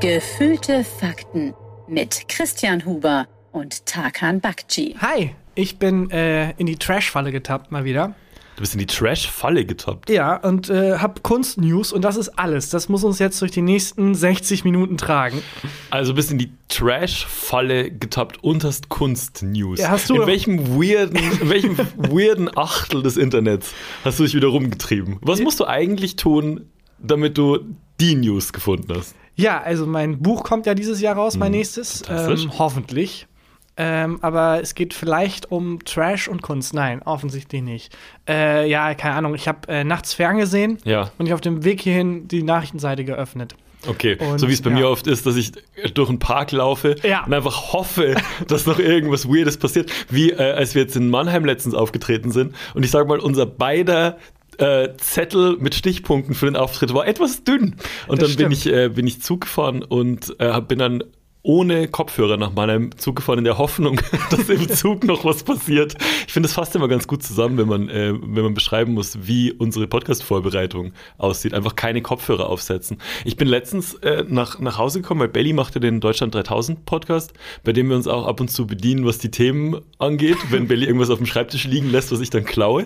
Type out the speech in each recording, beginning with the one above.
Gefühlte Fakten mit Christian Huber und Tarkan Bakci. Hi, ich bin äh, in die Trash-Falle getappt mal wieder. Du bist in die Trash-Falle getappt. Ja, und äh, hab Kunstnews und das ist alles. Das muss uns jetzt durch die nächsten 60 Minuten tragen. Also bist in die Trash-Falle getappt und hast Kunst-News. Ja, hast du in welchem weirden, in welchem weirden Achtel des Internets hast du dich wieder rumgetrieben? Was musst du eigentlich tun, damit du die News gefunden hast? Ja, also mein Buch kommt ja dieses Jahr raus, mein nächstes. fantastisch. Ähm, hoffentlich. Ähm, aber es geht vielleicht um Trash und Kunst. Nein, offensichtlich nicht. Äh, ja, keine Ahnung. Ich habe äh, nachts ferngesehen Ja. und ich auf dem Weg hierhin die Nachrichtenseite geöffnet. Okay, Und, so wie es bei ja. mir oft ist, dass ich durch einen Park laufe Ja. und einfach hoffe, dass noch irgendwas Weirdes passiert. Wie äh, als wir jetzt in Mannheim letztens aufgetreten sind. Und ich sage mal, unser beider äh, Zettel mit Stichpunkten für den Auftritt war etwas dünn. Und Das dann bin ich, äh, bin ich Zug gefahren und äh, bin dann ohne Kopfhörer nach Mannheim Zug gefahren, in der Hoffnung, dass im Zug noch was passiert. Ich finde, das fasst immer ganz gut zusammen, wenn man, äh, wenn man beschreiben muss, wie unsere Podcast-Vorbereitung aussieht. Einfach keine Kopfhörer aufsetzen. Ich bin letztens äh, nach, nach Hause gekommen, weil Belly machte den Deutschland 3000 Podcast, bei dem wir uns auch ab und zu bedienen, was die Themen angeht, wenn Belly irgendwas auf dem Schreibtisch liegen lässt, was ich dann klaue.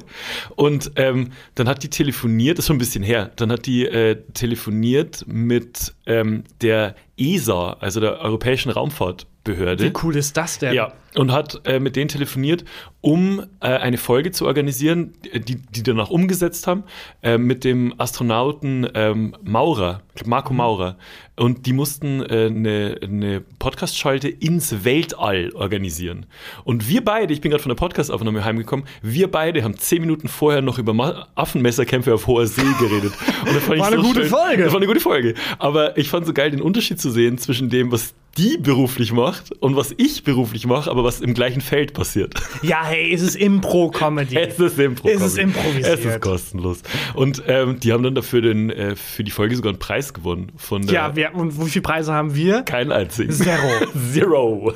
Und ähm, dann hat die telefoniert, das ist schon ein bisschen her, dann hat die äh, telefoniert mit ähm, der ESA, also der Europäischen Raumfahrtbehörde. Wie cool ist das denn? Ja, und hat äh, mit denen telefoniert, um äh, eine Folge zu organisieren, die die danach umgesetzt haben, äh, mit dem Astronauten ähm, Maurer, Marco Maurer. Und die mussten äh, eine, eine Podcast-Schalte ins Weltall organisieren. Und wir beide, ich bin gerade von der Podcast-Aufnahme heimgekommen, wir beide haben zehn Minuten vorher noch über Ma Affenmesserkämpfe auf hoher See geredet. Und das fand War eine so gute schön. Folge. Das war eine gute Folge. Aber ich fand so geil, den Unterschied zu sehen zwischen dem, was die beruflich macht und was ich beruflich mache, aber was im gleichen Feld passiert. Ja, hey, es ist Impro-Comedy. Es ist Impro. Es ist improvisiert. Es ist kostenlos. Und ähm, die haben dann dafür den, äh, für die Folge sogar einen Preis gewonnen. Von der Ja, wir, und wie viele Preise haben wir? Keinen einzigen. Zero. Zero.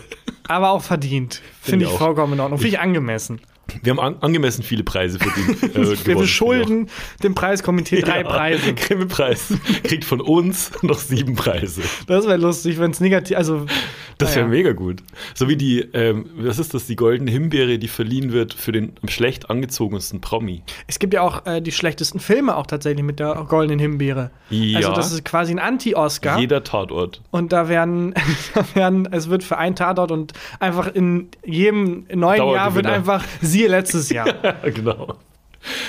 Aber auch verdient. Finde ich ich auch. vollkommen in Ordnung. Finde ich angemessen. Wir haben an, angemessen viele Preise verdient. Äh, Wir beschulden dem Preiskomitee drei Ja, Preise. Grimme-Preis. Kriegt von uns noch sieben Preise. Das wäre lustig, wenn es negativ. Also, Das wäre naja. mega gut. So wie die, ähm, was ist das, die goldene Himbeere, die verliehen wird für den am schlecht angezogensten Promi. Es gibt ja auch äh, die schlechtesten Filme auch tatsächlich mit der goldenen Himbeere. Ja. Also das ist quasi ein Anti-Oscar. Jeder Tatort. Und da werden, da werden, es wird für ein Tatort und einfach in jedem neuen Jahr wird einfach siehe letztes Jahr. genau.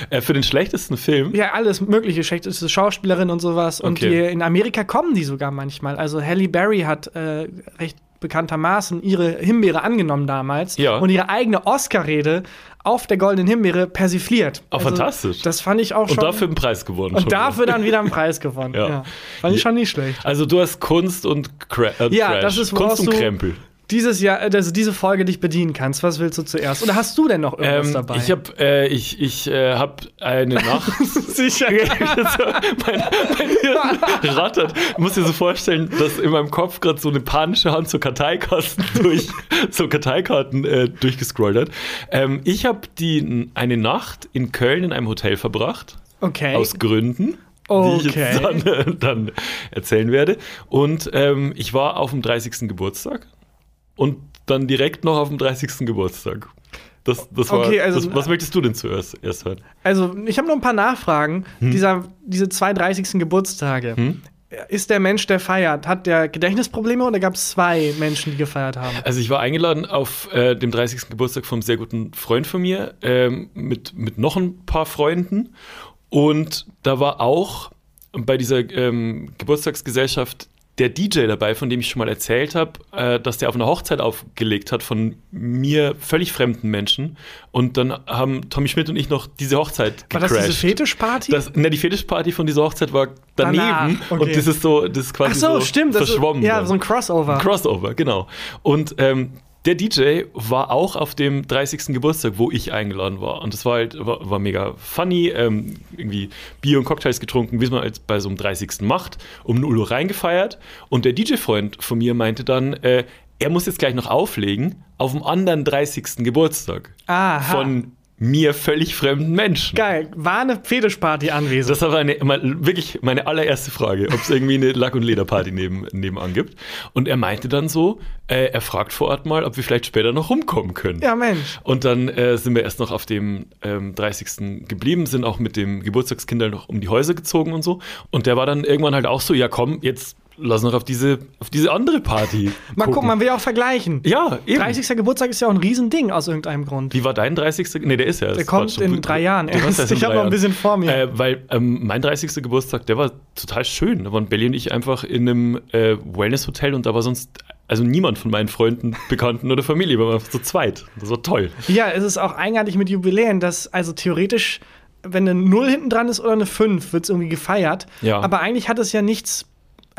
Äh, für den schlechtesten Film. ja, alles mögliche, schlechteste Schauspielerin und sowas. Und Okay. die, in Amerika kommen die sogar manchmal. Also Halle Berry hat äh, recht bekanntermaßen ihre Himbeere angenommen damals Ja. und ihre eigene Oscar-Rede auf der goldenen Himbeere persifliert. Oh, fantastisch. Das fand ich auch schon. Und dafür einen Preis gewonnen. und dafür wieder. dann wieder einen Preis gewonnen. Ja. ja. Fand ich schon nicht schlecht. Also du hast Kunst und Cra äh, Ja, Trash. das ist, Kunst und Krempel. Dieses Jahr, also diese Folge dich bedienen kannst. Was willst du zuerst? Oder hast du denn noch irgendwas Ähm, dabei? ich habe äh, ich, ich, äh, hab eine Nacht. sicher. mein, mein Hirn rattert. Du musst dir so vorstellen, dass in meinem Kopf gerade so eine panische Hand so Karteikasten durch, so Karteikarten äh, durchgescrollt hat. Ähm, ich habe eine Nacht in Köln in einem Hotel verbracht. Okay. Aus Gründen. Die ich jetzt dann, äh, dann erzählen werde. Und ähm, ich war auf dem 30. Geburtstag und dann direkt noch auf dem 30. Geburtstag. Das, das war, Okay, also- das, was möchtest du denn zuerst erst hören? Also, ich habe noch ein paar Nachfragen. Hm. Dieser, diese zwei 30. Geburtstage. Ist der Mensch, der feiert, hat der Gedächtnisprobleme oder gab es zwei Menschen, die gefeiert haben? Also ich war eingeladen auf äh, dem 30. Geburtstag vom sehr guten Freund von mir ähm, mit, mit noch ein paar Freunden. Und da war auch bei dieser ähm, Geburtstagsgesellschaft der DJ dabei, von dem ich schon mal erzählt habe, äh, dass der auf einer Hochzeit aufgelegt hat von mir völlig fremden Menschen. Und dann haben Tommy Schmidt und ich noch diese Hochzeit War gecrashed. das diese Fetischparty? Das, ne, die Fetischparty von dieser Hochzeit war daneben okay. und das ist so, das ist quasi Ach so, so stimmt. Das ist, verschwommen. ja, dann. so ein Crossover. Crossover, genau. Und ähm, der DJ war auch auf dem 30. Geburtstag, wo ich eingeladen war. Und das war halt, war, war mega funny. Ähm, irgendwie Bier und Cocktails getrunken, wie es man als bei so einem 30. macht, um 0 Uhr reingefeiert. Und der DJ-Freund von mir meinte dann, äh, er muss jetzt gleich noch auflegen auf dem anderen 30. Geburtstag Aha. von mir völlig fremden Menschen. Geil. War eine Fetischparty anwesend? Das war eine, wirklich meine allererste Frage, ob es irgendwie eine Lack- und Lederparty neben, nebenan gibt. Und er meinte dann so, äh, er fragt vor Ort mal, ob wir vielleicht später noch rumkommen können. Ja, Mensch. Und dann äh, sind wir erst noch auf dem ähm, 30. geblieben, sind auch mit dem Geburtstagskind noch um die Häuser gezogen und so. Und der war dann irgendwann halt auch so, ja komm, jetzt lass noch auf diese, auf diese andere Party. Mal gucken, man will ja auch vergleichen. Ja, eben. 30. Geburtstag ist ja auch ein Riesending aus irgendeinem Grund. Wie war dein 30. Nee, der ist ja erst. Der kommt Quatsch. in drei Jahren erst. Ich habe noch ein bisschen vor mir. Äh, weil ähm, mein 30. Geburtstag, der war total schön. Da waren Belly und ich einfach in einem äh, Wellness-Hotel und da war sonst also niemand von meinen Freunden, Bekannten oder Familie. Wir waren einfach zu zweit. Das war toll. Ja, es ist auch eigenartig mit Jubiläen, dass also theoretisch, wenn eine 0 hinten dran ist oder eine 5, wird es irgendwie gefeiert. Ja. Aber eigentlich hat es ja nichts,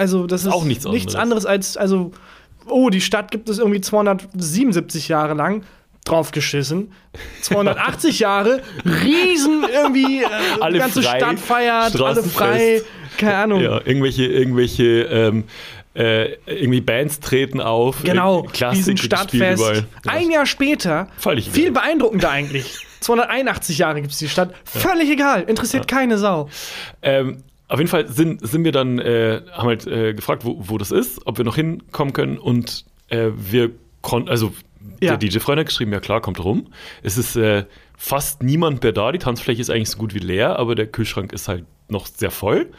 also das ist Auch nichts nichts anderes. anderes als, also, oh, die Stadt gibt es irgendwie 277 Jahre lang. Draufgeschissen. 280 Jahre, riesen irgendwie, äh, Alle die ganze frei, Stadt feiert, alle frei, keine Ahnung. Ja, irgendwelche, irgendwelche ähm, äh, irgendwie Bands treten auf. Genau, äh, Klassik diesen gespielt Stadtfest. überall. Ein Jahr später, Völlig viel egal. beeindruckender eigentlich. 281 Jahre gibt es die Stadt. Völlig egal, interessiert keine Sau. Ähm, auf jeden Fall sind, sind wir dann, äh, haben halt äh, gefragt, wo, wo das ist, ob wir noch hinkommen können und äh, wir konnten, also Ja. der DJ-Freund hat geschrieben, ja klar, kommt rum. Es ist äh, fast niemand mehr da, die Tanzfläche ist eigentlich so gut wie leer, aber der Kühlschrank ist halt noch sehr voll.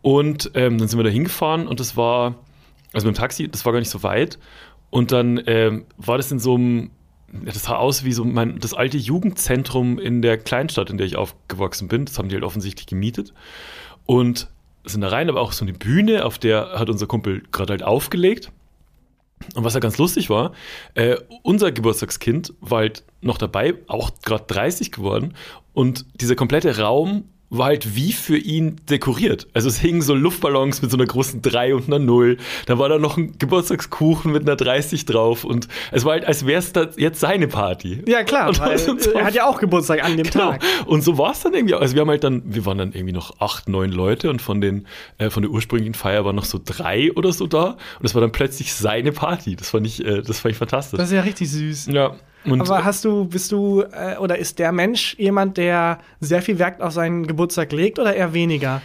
Und ähm, dann sind wir da hingefahren und das war, also mit dem Taxi, das war gar nicht so weit. Und dann ähm, war das in so einem, das sah aus wie so mein, das alte Jugendzentrum in der Kleinstadt, in der ich aufgewachsen bin. Das haben die halt offensichtlich gemietet. Und sind da rein, aber auch so eine Bühne, auf der hat unser Kumpel gerade halt aufgelegt. Und was ja ganz lustig war, äh, unser Geburtstagskind war halt noch dabei, auch gerade 30 geworden. Und dieser komplette Raum war halt wie für ihn dekoriert. Also es hingen so Luftballons mit so einer großen 3 und einer 0. Da war da noch ein Geburtstagskuchen mit einer 30 drauf. Und es war halt, als wäre es jetzt seine Party. Ja, klar, so- er hat ja auch Geburtstag an dem Genau. Tag. Und so war es dann irgendwie. Also wir haben halt dann, wir waren dann irgendwie noch acht, neun Leute und von den, äh, von der ursprünglichen Feier waren noch so drei oder so da. Und das war dann plötzlich seine Party. Das fand ich, äh, das fand ich fantastisch. Das ist ja richtig süß. ja. Und Aber hast du, bist du, äh, oder ist der Mensch jemand, der sehr viel Wert auf seinen Geburtstag legt oder eher weniger?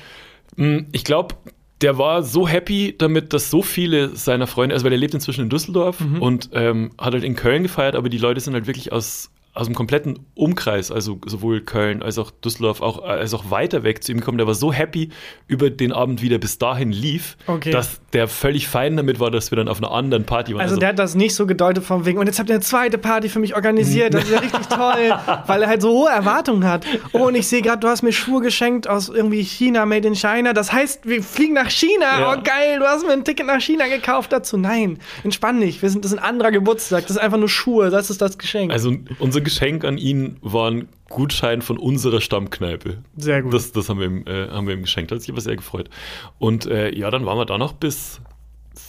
mh, ich glaube, der war so happy damit, dass so viele seiner Freunde, also weil er lebt inzwischen in Düsseldorf und ähm, hat halt in Köln gefeiert, aber die Leute sind halt wirklich aus aus dem kompletten Umkreis, also sowohl Köln als auch Düsseldorf, auch, als auch weiter weg zu ihm gekommen. Der war so happy über den Abend, wie der bis dahin lief, Okay. dass der völlig fein damit war, dass wir dann auf einer anderen Party waren. Also, der hat das nicht so gedeutet von wegen, und jetzt habt ihr eine zweite Party für mich organisiert, das ist ja richtig toll, weil er halt so hohe Erwartungen hat. Oh, und ich sehe gerade, du hast mir Schuhe geschenkt aus irgendwie China, made in China. Das heißt, wir fliegen nach China. Ja. Oh, geil, du hast mir ein Ticket nach China gekauft dazu. Nein, entspann dich, wir sind, das ist ein anderer Geburtstag, das ist einfach nur Schuhe, das ist das Geschenk. also unser Geschenk an ihn war ein Gutschein von unserer Stammkneipe. Sehr gut. Das, das haben, wir ihm, äh, haben wir ihm geschenkt. Hat sich aber sehr gefreut. Und äh, ja, dann waren wir da noch bis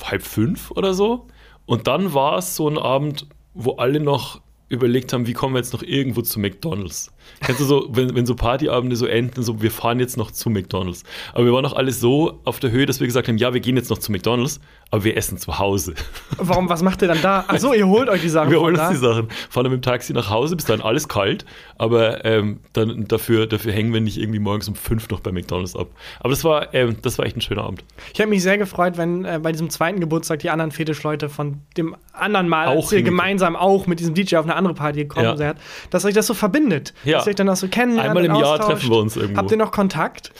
halb fünf oder so. Und dann war es so ein Abend, wo alle noch überlegt haben, wie kommen wir jetzt noch irgendwo zu McDonalds. Kennst du so, wenn, wenn so Partyabende so enden, so wir fahren jetzt noch zu McDonalds. Aber wir waren noch alle so auf der Höhe, dass wir gesagt haben, ja, wir gehen jetzt noch zu McDonalds, aber wir essen zu Hause. Warum, was macht ihr dann da? Ach so, ihr holt euch die Sachen Wir holen da. uns die Sachen, fahren dann mit dem Taxi nach Hause, bis dann alles kalt, aber ähm, dann dafür, dafür hängen wir nicht irgendwie morgens um fünf noch bei McDonalds ab. Aber das war, ähm, das war echt ein schöner Abend. Ich habe mich sehr gefreut, wenn äh, bei diesem zweiten Geburtstag die anderen Fetischleute von dem anderen Mal, Auch als ihr gemeinsam auch mit diesem DJ auf eine andere Party gekommen Ja. seid, dass euch das so verbindet. Ja. Ihr euch dann auch so kennenlernt. Einmal im Jahr treffen wir uns irgendwo. Habt ihr noch Kontakt?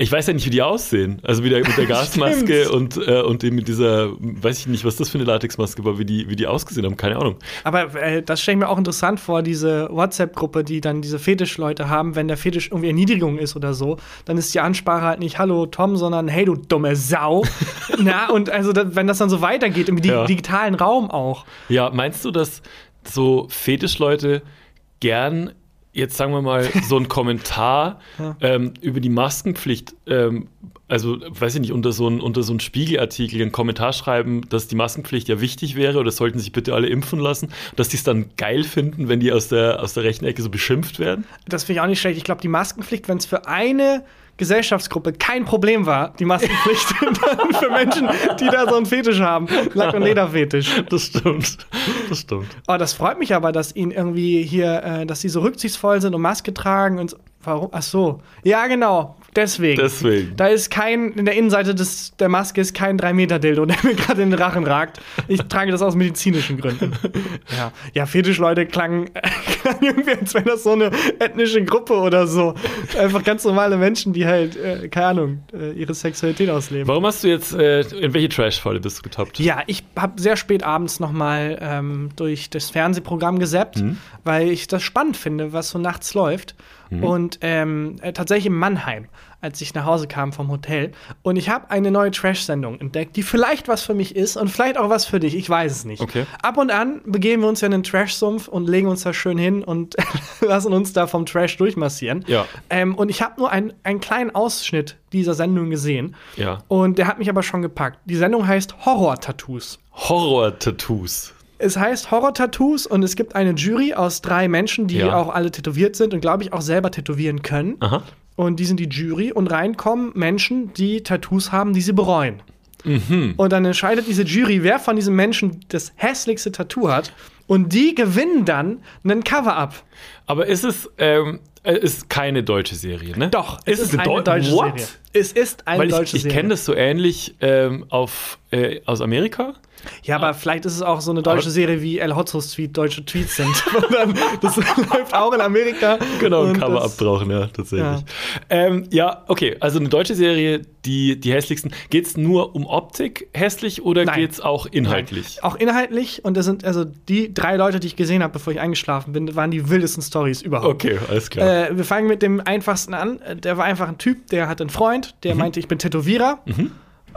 Ich weiß ja nicht, wie die aussehen. Also wieder mit der Gasmaske und, äh, und dem mit dieser, weiß ich nicht, was das für eine Latexmaske war, wie die, wie die ausgesehen haben, keine Ahnung. Aber äh, das stelle ich mir auch interessant vor, diese WhatsApp-Gruppe, die dann diese Fetischleute haben, wenn der Fetisch irgendwie Erniedrigung ist oder so, dann ist die Ansprache halt nicht Hallo Tom, sondern Hey du dumme Sau. Na, und also wenn das dann so weitergeht, im Ja. digitalen Raum auch. Ja, meinst du, dass so Fetischleute gern, jetzt sagen wir mal, so einen Kommentar Ja. ähm, über die Maskenpflicht, ähm, also weiß ich nicht, unter so einen unter so einen Spiegelartikel einen Kommentar schreiben, dass die Maskenpflicht ja wichtig wäre oder sollten sich bitte alle impfen lassen, dass die es dann geil finden, wenn die aus der, aus der rechten Ecke so beschimpft werden? Das finde ich auch nicht schlecht. Ich glaube, die Maskenpflicht, wenn es für eine Gesellschaftsgruppe kein Problem war, die Maskenpflicht dann für Menschen, die da so einen Fetisch haben. Lack- und Lederfetisch. Das stimmt. Das stimmt. Oh, das freut mich aber, dass ihnen irgendwie hier, äh, dass sie so rücksichtsvoll sind und Maske tragen und so. Warum? Ach so. Ja, genau. Deswegen. Deswegen. Da ist kein, in der Innenseite des, der Maske ist kein 3-Meter-Dildo, der mir gerade in den Rachen ragt. Ich trage das aus medizinischen Gründen. Ja, ja Fetischleute klangen, klangen irgendwie, als wäre das so eine ethnische Gruppe oder so. Einfach ganz normale Menschen, die halt, äh, keine Ahnung, äh, ihre Sexualität ausleben. Warum hast du jetzt, äh, in welche Trash-Falle bist du getappt? Ja, ich habe sehr spät abends noch mal ähm, durch das Fernsehprogramm gesappt, weil ich das spannend finde, was so nachts läuft. Und ähm, äh, tatsächlich in Mannheim, als ich nach Hause kam vom Hotel. Und ich habe eine neue Trash-Sendung entdeckt, die vielleicht was für mich ist und vielleicht auch was für dich. Ich weiß es nicht. Okay. Ab und an begeben wir uns ja in den Trash-Sumpf und legen uns da schön hin und lassen uns da vom Trash durchmassieren. Ja. Ähm, und ich habe nur ein, einen kleinen Ausschnitt dieser Sendung gesehen. Ja. Und der hat mich aber schon gepackt. Die Sendung heißt Horror-Tattoos. Horror-Tattoos. Es heißt Horror-Tattoos und es gibt eine Jury aus drei Menschen, die Ja. auch alle tätowiert sind und glaube ich auch selber tätowieren können. Aha. Und die sind die Jury und reinkommen Menschen, die Tattoos haben, die sie bereuen. Mhm. Und dann entscheidet diese Jury, wer von diesen Menschen das hässlichste Tattoo hat. Und die gewinnen dann einen Cover-Up. Aber ist es, ähm, äh, ist keine deutsche Serie, ne? Doch, ist es eine, eine Deu deutsche What? Serie. Es ist eine Weil deutsche ich, ich Serie. kenne das so ähnlich ähm, auf, äh, aus Amerika. Ja, aber vielleicht ist es auch so eine deutsche Serie, wie El Hotzos Tweet deutsche Tweets sind. Dann, das läuft auch in Amerika. Genau, ein Und Cover das- abbrauchen, ja, tatsächlich. Ja. Ähm, ja okay, also eine deutsche Serie, die, die hässlichsten. Geht es nur um Optik hässlich oder Nein. geht es auch inhaltlich? Auch inhaltlich. Und das sind also die drei Leute, die ich gesehen habe, bevor ich eingeschlafen bin, waren die wildesten Stories überhaupt. Okay, alles klar. Äh, wir fangen mit dem einfachsten an. Der war einfach ein Typ, der hat einen Freund, der Mhm. meinte, ich bin Tätowierer.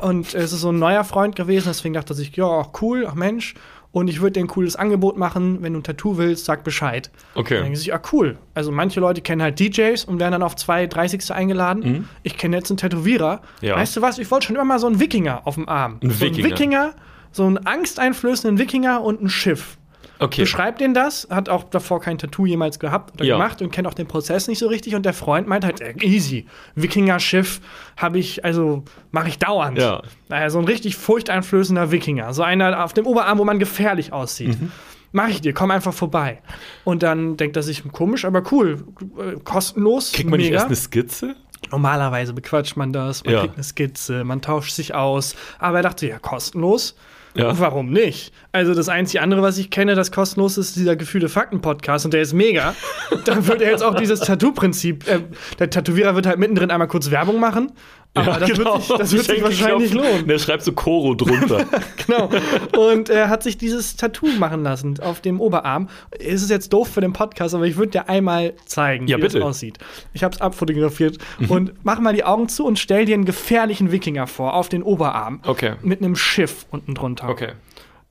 Und es ist so ein neuer Freund gewesen, deswegen dachte sich, ja, cool, ach Mensch. Und ich würde dir ein cooles Angebot machen, wenn du ein Tattoo willst, sag Bescheid. Okay. Dann denken sie sich, ah, cool. Also manche Leute kennen halt DJs und werden dann auf zwei 30. eingeladen. Ich kenne jetzt einen Tätowierer. Mhm. Ja. Weißt du was, ich wollte schon immer mal so einen Wikinger auf dem Arm. Ein so Wikinger. Ein Wikinger, so einen angsteinflößenden Wikinger und ein Schiff. Okay. Beschreibt den das, hat auch davor kein Tattoo jemals gehabt oder Ja. gemacht und kennt auch den Prozess nicht so richtig. Und der Freund meint halt, äh, easy. Wikinger-Schiff habe ich, also mache ich dauernd. Ja. Naja, so ein richtig furchteinflößender Wikinger. So einer auf dem Oberarm, wo man gefährlich aussieht. Mhm. Mach ich dir, komm einfach vorbei. Und dann denkt er sich, komisch, aber cool, äh, kostenlos. Kriegt man nicht mega. erst eine Skizze? Normalerweise bequatscht man das, man Ja. kriegt eine Skizze, man tauscht sich aus. Aber er dachte, ja, kostenlos. Ja. Warum nicht? Also das einzige andere, was ich kenne, das kostenlos ist, dieser Gefühle Fakten Podcast und der ist mega. da würde er jetzt auch dieses Tattoo-Prinzip. Äh, der Tätowierer wird halt mittendrin einmal kurz Werbung machen. Aber das wird sich, das wird sich wahrscheinlich lohnen. Der schreibt so Koro drunter. Genau. Und er hat sich dieses Tattoo machen lassen auf dem Oberarm. Es ist jetzt doof für den Podcast, aber ich würde dir einmal zeigen, Ja, wie bitte. Mhm. das aussieht. Ich habe es abfotografiert. Und mach mal die Augen zu und stell dir einen gefährlichen Wikinger vor auf den Oberarm. Okay. Mit einem Schiff unten drunter. Okay.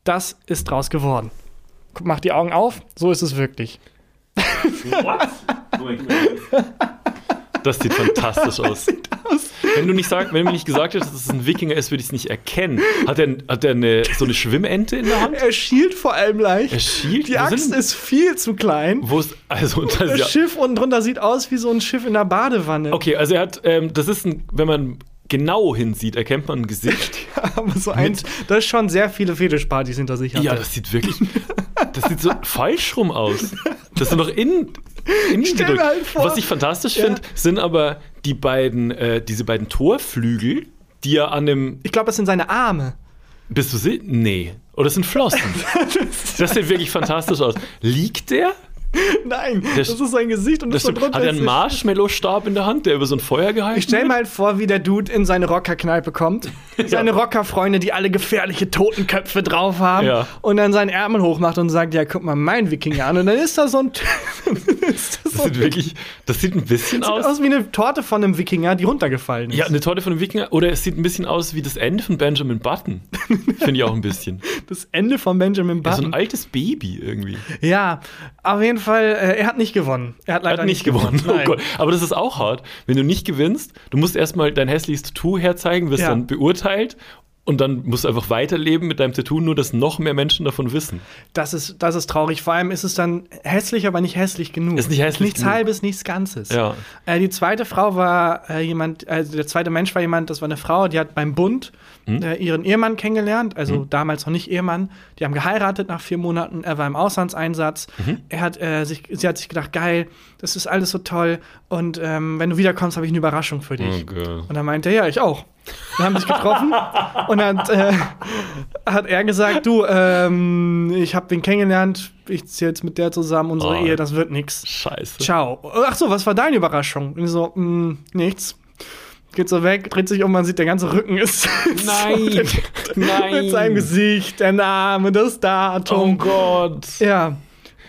Das ist draus geworden. Mach die Augen auf, so ist es wirklich. Das sieht fantastisch aus. Wenn du nicht sag, wenn du mir nicht gesagt hättest, dass es ein Wikinger ist, würde ich es nicht erkennen. Hat er, hat er eine, so eine Schwimmente in der Hand? Er schielt vor allem leicht. Er schielt? Die Axt ist viel zu klein. Wo ist, also, das Das ja, Schiff unten drunter sieht aus wie so ein Schiff in der Badewanne. okay, also er hat, ähm, das ist ein, wenn man genau hinsieht, erkennt man ein Gesicht. Aber so ein, das ist schon sehr viele Fetischpartys hinter sich hatte. Ja, das sieht wirklich, das sieht so falsch rum aus. Das ist noch innen, innen gedrückt. halt Was ich fantastisch Ja. finde, sind aber die beiden, äh, diese beiden Torflügel, die er an dem, Ich glaube, das sind seine Arme. bist du sie? Nee. Oder das sind Flossen. Das sieht wirklich fantastisch aus. Liegt der? Nein, Der das ist sein Gesicht und Das drunter Hat er ist einen Marshmallow-Stab in der Hand, der über so ein Feuer gehalten Ich stell mir halt vor, wie der Dude in seine Rockerkneipe kommt. Seine Rockerfreunde, die alle gefährliche Totenköpfe drauf haben. Ja. Und dann seinen Ärmel hochmacht und sagt, ja, guck mal mein Wikinger an. Und dann ist da so ein... ist das Das sieht wirklich, das sieht ein bisschen sieht aus. aus wie eine Torte von einem Wikinger, die runtergefallen ist. Ja, eine Torte von einem Wikinger. Oder es sieht ein bisschen aus wie das Ende von Benjamin Button. Finde ich auch ein bisschen. das Ende von Benjamin Ja, so Button. ein altes Baby irgendwie. Ja, auf jeden Fall, äh, er hat nicht gewonnen. Er hat Er leider hat nicht gewonnen. Oh Nein. Gott. Aber das ist auch hart. Wenn du nicht gewinnst, du musst erstmal dein hässliches Tattoo herzeigen, wirst Ja. dann beurteilt Und dann musst du einfach weiterleben mit deinem Tattoo, nur dass noch mehr Menschen davon wissen. Das ist, das ist traurig. Vor allem ist es dann hässlich, aber nicht hässlich genug. Ist nicht hässlich Nichts genug. halbes, nichts Ganzes. Ja. Äh, die zweite Frau war äh, jemand, also der zweite Mensch war jemand, das war eine Frau, die hat beim Bund Hm? äh, ihren Ehemann kennengelernt, also damals noch nicht Ehemann. Die haben geheiratet nach vier Monaten. Er war im Auslandseinsatz. Mhm. Er hat äh, sich, sie hat sich gedacht, geil, das ist alles so toll. Und ähm, wenn du wiederkommst, habe ich eine Überraschung für dich. Oh Gott. Und dann meinte er, ja, ich auch. Wir haben sich getroffen und dann hat, äh, hat er gesagt, du, ähm, ich habe den kennengelernt, ich ziehe jetzt mit der zusammen, unsere Oh. Ehe, das wird nix. Scheiße. Ciao. Ach so, was war deine Überraschung? Und ich so, mh, nichts. Geht so weg, dreht sich um, man sieht, der ganze Rücken ist Nein. Nein. mit seinem Gesicht, der Name, das Oh Datum. Gott. Ja.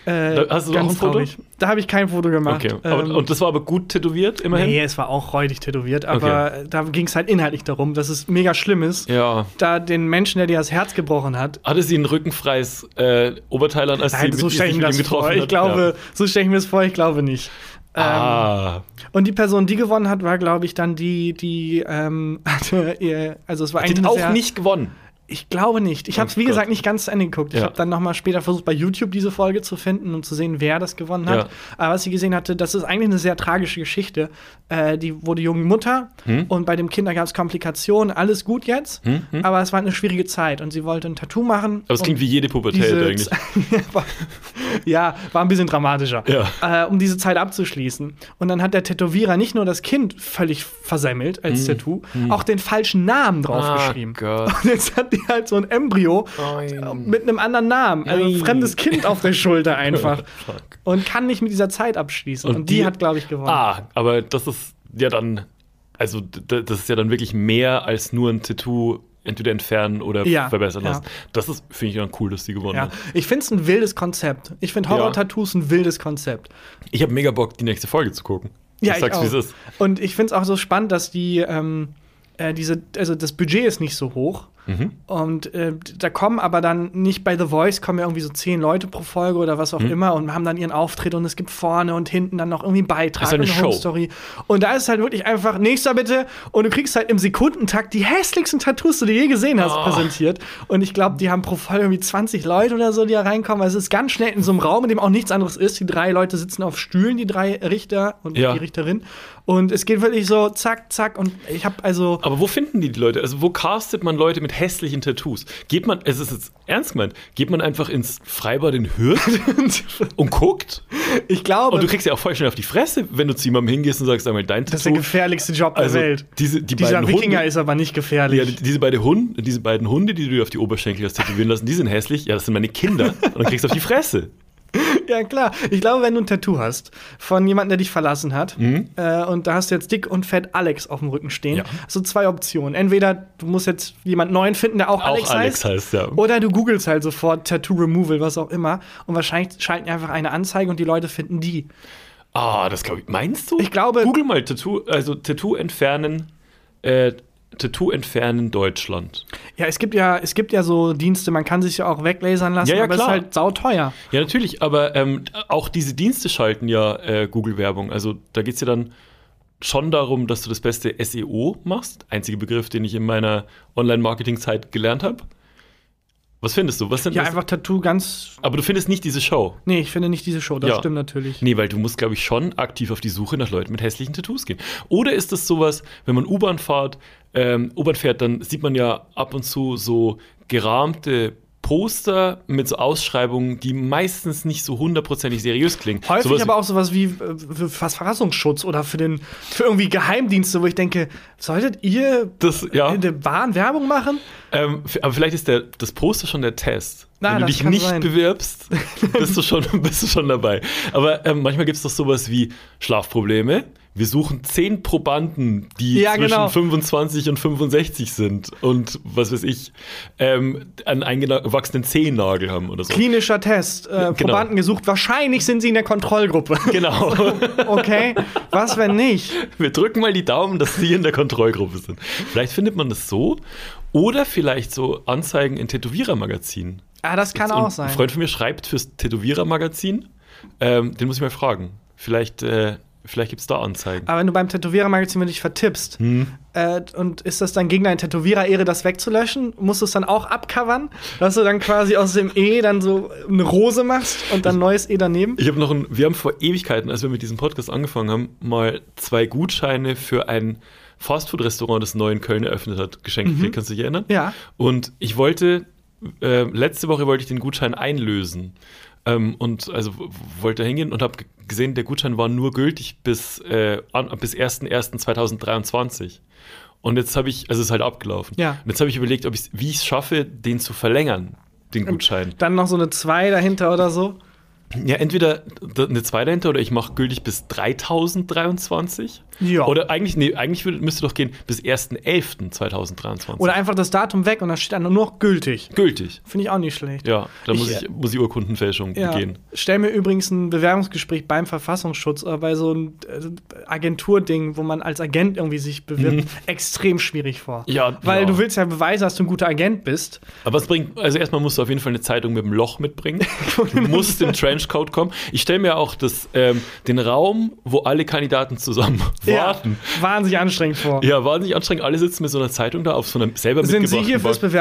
Äh, Da- hast du ganz ein Foto? traurig. Da habe ich kein Foto gemacht. Okay. Aber, Ähm, und das war aber gut tätowiert, immerhin? Nee, es war auch räudig tätowiert, aber da ging es halt inhaltlich darum, dass es mega schlimm ist, Ja. da den Menschen, der dir das Herz gebrochen hat. Hatte sie ein rückenfreies äh, Oberteil an, als Nein, sie so mit, ich mit ihm das vor. getroffen Ich hat? glaube, so stelle ich mir das vor, ich glaube nicht. Ja. ah. Und die Person, die gewonnen hat, war, glaube ich, dann die, die ähm, hatte ihr, also es war Die eigentlich hat eine auch sehr, nicht gewonnen. Ich glaube nicht. Ich habe es, Oh wie gesagt, Gott. nicht ganz zu Ende geguckt. Ich Ja. habe dann noch mal später versucht, bei YouTube diese Folge zu finden und zu sehen, wer das gewonnen hat. Ja. Aber was ich gesehen hatte, das ist eigentlich eine sehr tragische Geschichte. Äh, die wurde junge Mutter Hm? und bei dem Kinder gab es Komplikationen. Alles gut jetzt, aber es war eine schwierige Zeit und sie wollte ein Tattoo machen. Aber es klingt um wie jede Pubertät eigentlich. ja, war ein bisschen dramatischer. Ja. Äh, um diese Zeit abzuschließen. Und dann hat der Tätowierer nicht nur das Kind völlig versemmelt als Tattoo, auch den falschen Namen draufgeschrieben. Hm. Ah, Gott. Und jetzt hat die halt so ein Embryo äh, mit einem anderen Namen. Also ein Nein. fremdes Kind auf der Schulter einfach. Fuck. Und kann nicht mit dieser Zeit abschließen. Und, Und die, die- hat, glaube ich, gewonnen. Ah, aber das ist ja dann, also das ist ja dann wirklich mehr als nur ein Tattoo entweder entfernen oder Ja, verbessern ja. lassen. Das ist, finde ich, dann cool, dass die gewonnen Ja. hat. Ich finde es ein wildes Konzept. Ich finde Horror-Tattoos ein wildes Konzept. Ich habe mega Bock, die nächste Folge zu gucken. Ja, ich sag's, wie es ist. Und ich finde es auch so spannend, dass die, ähm, äh, diese, also das Budget ist nicht so hoch. Mhm. Und äh, da kommen aber dann nicht bei The Voice kommen ja irgendwie so zehn Leute pro Folge oder was auch Mhm. immer und haben dann ihren Auftritt und es gibt vorne und hinten dann noch irgendwie einen Beitrag Ist eine und eine Show. Home Story. Und da ist halt wirklich einfach, nächster bitte, und du kriegst halt im Sekundentakt die hässlichsten Tattoos, die du je gesehen hast, Oh. präsentiert. Und ich glaube, die haben pro Folge irgendwie 20 Leute oder so, die da reinkommen. Also es ist ganz schnell in so einem Raum, in dem auch nichts anderes ist. Die drei Leute sitzen auf Stühlen, die drei Richter und Ja. die Richterin. Und es geht wirklich so zack, zack. Und ich habe also. Aber wo finden die die Leute? Also wo castet man Leute mit hässlichen Tattoos? Geht man, es ist jetzt ernst gemeint, geht man einfach ins Freibad in Hürth und guckt? Ich glaube, Und du kriegst ja auch voll schnell auf die Fresse, wenn du zu jemandem hingehst und sagst, einmal dein das ist der Tattoo. gefährlichste Job Also der Welt. diese, die Dieser Wikinger Hunde, ist aber nicht gefährlich. ja, diese, beide Hunde, diese beiden Hunde, die du dir auf die Oberschenkel hast tätowieren lassen, die sind hässlich. Ja, das sind meine Kinder. Und dann kriegst du auf die Fresse. Ja, klar. Ich glaube, wenn du ein Tattoo hast von jemandem, der dich verlassen hat, äh, und da hast du jetzt dick und fett Alex auf dem Rücken stehen, Mhm. Ja. hast du zwei Optionen. Entweder du musst jetzt jemand neuen finden, der auch, Auch Alex, Alex heißt, heißt, ja. Oder du googelst halt sofort Tattoo Removal, was auch immer. Und wahrscheinlich schalten einfach eine Anzeige und die Leute finden die. Ah, das glaube ich. Meinst du? Ich glaube- Google mal Tattoo, also Tattoo entfernen, äh, Tattoo entfernen Deutschland. Ja, es gibt ja, es gibt ja so Dienste, man kann sich ja auch weglasern lassen, Ja, ja, aber es ist klar. halt sauteuer. Ja, natürlich, aber ähm, auch diese Dienste schalten ja äh, Google-Werbung. Also da geht es ja dann schon darum, dass du das beste SEO machst. Einziger Begriff, den ich in meiner Online-Marketing-Zeit gelernt habe. Was findest du? Was sind Ja, das? einfach Tattoo ganz. Aber du findest nicht diese Show. Nee, ich finde nicht diese Show, das Ja. stimmt natürlich. Nee, weil du musst, glaube ich, schon aktiv auf die Suche nach Leuten mit hässlichen Tattoos gehen. Oder ist es sowas, wenn man U-Bahn fährt, ähm, U-Bahn fährt, dann sieht man ja ab und zu so gerahmte Poster mit so Ausschreibungen, die meistens nicht so hundertprozentig seriös klingen. Häufig Sowas- aber auch sowas wie äh, für Verfassungsschutz oder für den für irgendwie Geheimdienste, wo ich denke, solltet ihr Das, ja. eine Bahn Werbung machen? Ähm, aber vielleicht ist der, das Poster schon der Test. Na, Wenn du dich nicht sein. bewirbst, bist du schon, bist du schon dabei. Aber ähm, manchmal gibt es doch sowas wie Schlafprobleme. Wir suchen zehn Probanden, die Ja, zwischen genau. 25 und 65 sind und was weiß ich, ähm, einen eingewachsenen Zehennagel haben oder so. Klinischer Test, äh, genau. Probanden gesucht. Wahrscheinlich sind sie in der Kontrollgruppe. Genau. Okay, was wenn nicht? Wir drücken mal die Daumen, dass sie in der Kontrollgruppe sind. Vielleicht findet man das so. Oder vielleicht so Anzeigen in Tätowierermagazinen. Ah, das kann Und auch Ein sein. Freund von mir schreibt fürs Tätowierermagazin. Ähm, den muss ich mal fragen. Vielleicht äh, Vielleicht gibt es da Anzeigen. Aber wenn du beim Tätowierer-Magazin wenn du dich vertippst, Hm. äh, und ist das dann gegen deine Tätowierer-Ehre, das wegzulöschen? Musst du es dann auch abcovern? Dass du dann quasi aus dem E dann so eine Rose machst und dann neues E daneben? Ich habe noch ein, wir haben vor Ewigkeiten, als wir mit diesem Podcast angefangen haben, mal zwei Gutscheine für ein Fastfood-Restaurant, das neu in Köln eröffnet hat, geschenkt gekriegt. Kannst du dich erinnern? Ja. Und ich wollte, äh, letzte Woche wollte ich den Gutschein einlösen. Ähm, und also wollte hingehen und habe gesehen, der Gutschein war nur gültig bis, äh, bis 1.1.2023. Und jetzt habe ich, also es ist halt abgelaufen. Ja. Und jetzt habe ich überlegt, ob ich's, wie ich es schaffe, den zu verlängern, den Gutschein. Dann noch so eine 2 dahinter oder so. Ja, entweder eine 2 dahinter oder ich mache gültig bis 3023. Ja. Oder eigentlich, nee, eigentlich müsste doch gehen bis 1.11.2023. Oder einfach das Datum weg und dann steht dann nur noch gültig. gültig. Finde ich auch nicht schlecht. Ja, da muss Ich- muss ich Urkundenfälschung Ja. begehen. Stell mir übrigens ein Bewerbungsgespräch beim Verfassungsschutz oder bei so einem äh, Agenturding, wo man als Agent irgendwie sich bewirbt, extrem schwierig vor. Mhm. Ja, Weil ja. du willst ja beweisen, dass du ein guter Agent bist. Aber es bringt, also erstmal musst du auf jeden Fall eine Zeitung mit einem Loch mitbringen. Du musst im Trenchcoat kommen. Ich stelle mir auch das, ähm, den Raum, wo alle Kandidaten zusammen warten. Ja, wahnsinnig anstrengend vor. Ja, wahnsinnig anstrengend. Alle sitzen mit so einer Zeitung da auf so einem selber Sind Sie hier fürs Bank.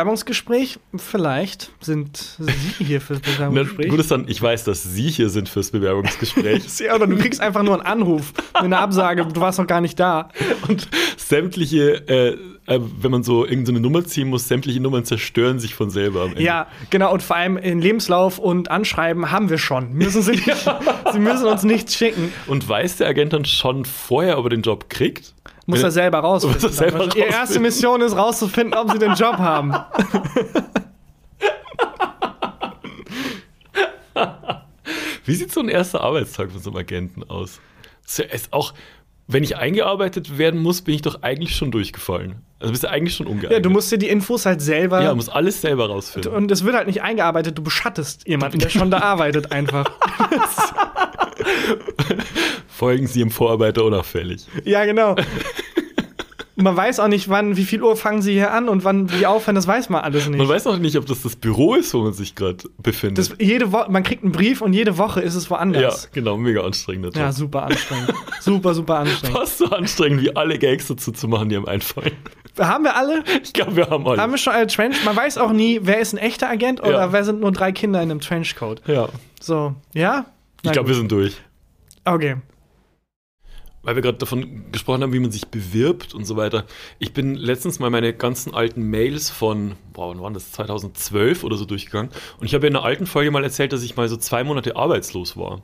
Vielleicht sind Sie hier fürs Na, Bewerbungsgespräch. Gut ist dann, ich weiß, dass Sie hier sind fürs Bewerbungsgespräch. Ja, oder du kriegst einfach nur einen Anruf, eine Absage, du warst noch gar nicht da. Und sämtliche, äh, äh, wenn man so irgendeine Nummer ziehen muss, sämtliche Nummern zerstören sich von selber am Ende. Ja, genau. Und vor allem in Lebenslauf und Anschreiben haben wir schon. Müssen Sie, nicht, Sie müssen uns nichts schicken. Und weiß der Agent dann schon vorher, ob er den Job kriegt? Muss Wenn- er selber rausfinden. Er selber Ihre erste rausfinden. Mission ist rauszufinden, ob Sie den Job haben. Wie sieht so ein erster Arbeitstag von so einem Agenten aus? Ist auch, wenn ich eingearbeitet werden muss, bin ich doch eigentlich schon durchgefallen. Also bist du eigentlich schon umgearbeitet. Ja, du musst dir die Infos halt selber. Ja, muss alles selber rausfinden. und es wird halt nicht eingearbeitet, du beschattest jemanden, der schon da arbeitet, einfach. Folgen Sie im Vorarbeiter unauffällig. Ja, genau. Man weiß auch nicht, wann, wie viel Uhr fangen sie hier an und wann die aufhören, das weiß man alles nicht. Man weiß auch nicht, ob das das Büro ist, wo man sich gerade befindet. das, jede Woche, man kriegt einen Brief und jede Woche ist es ja, woanders. genau, mega anstrengender Job. Ja, super anstrengend. super, super anstrengend. Fast so anstrengend, wie alle Gags dazu zu machen, die einem einfallen. Haben wir alle? Ich glaube, wir haben alle. Haben wir schon alle Trench? Man weiß auch nie, wer ist ein echter Agent oder Ja. wer sind nur drei Kinder in einem Trenchcoat. ja, So, ja? ich Na glaube, wir sind durch. Okay. Weil wir gerade davon gesprochen haben, wie man sich bewirbt und so weiter. Ich bin letztens mal meine ganzen alten Mails von, boah, wann war das, 2012 oder so durchgegangen. Und ich habe in einer alten Folge mal erzählt, dass ich mal so zwei Monate arbeitslos war.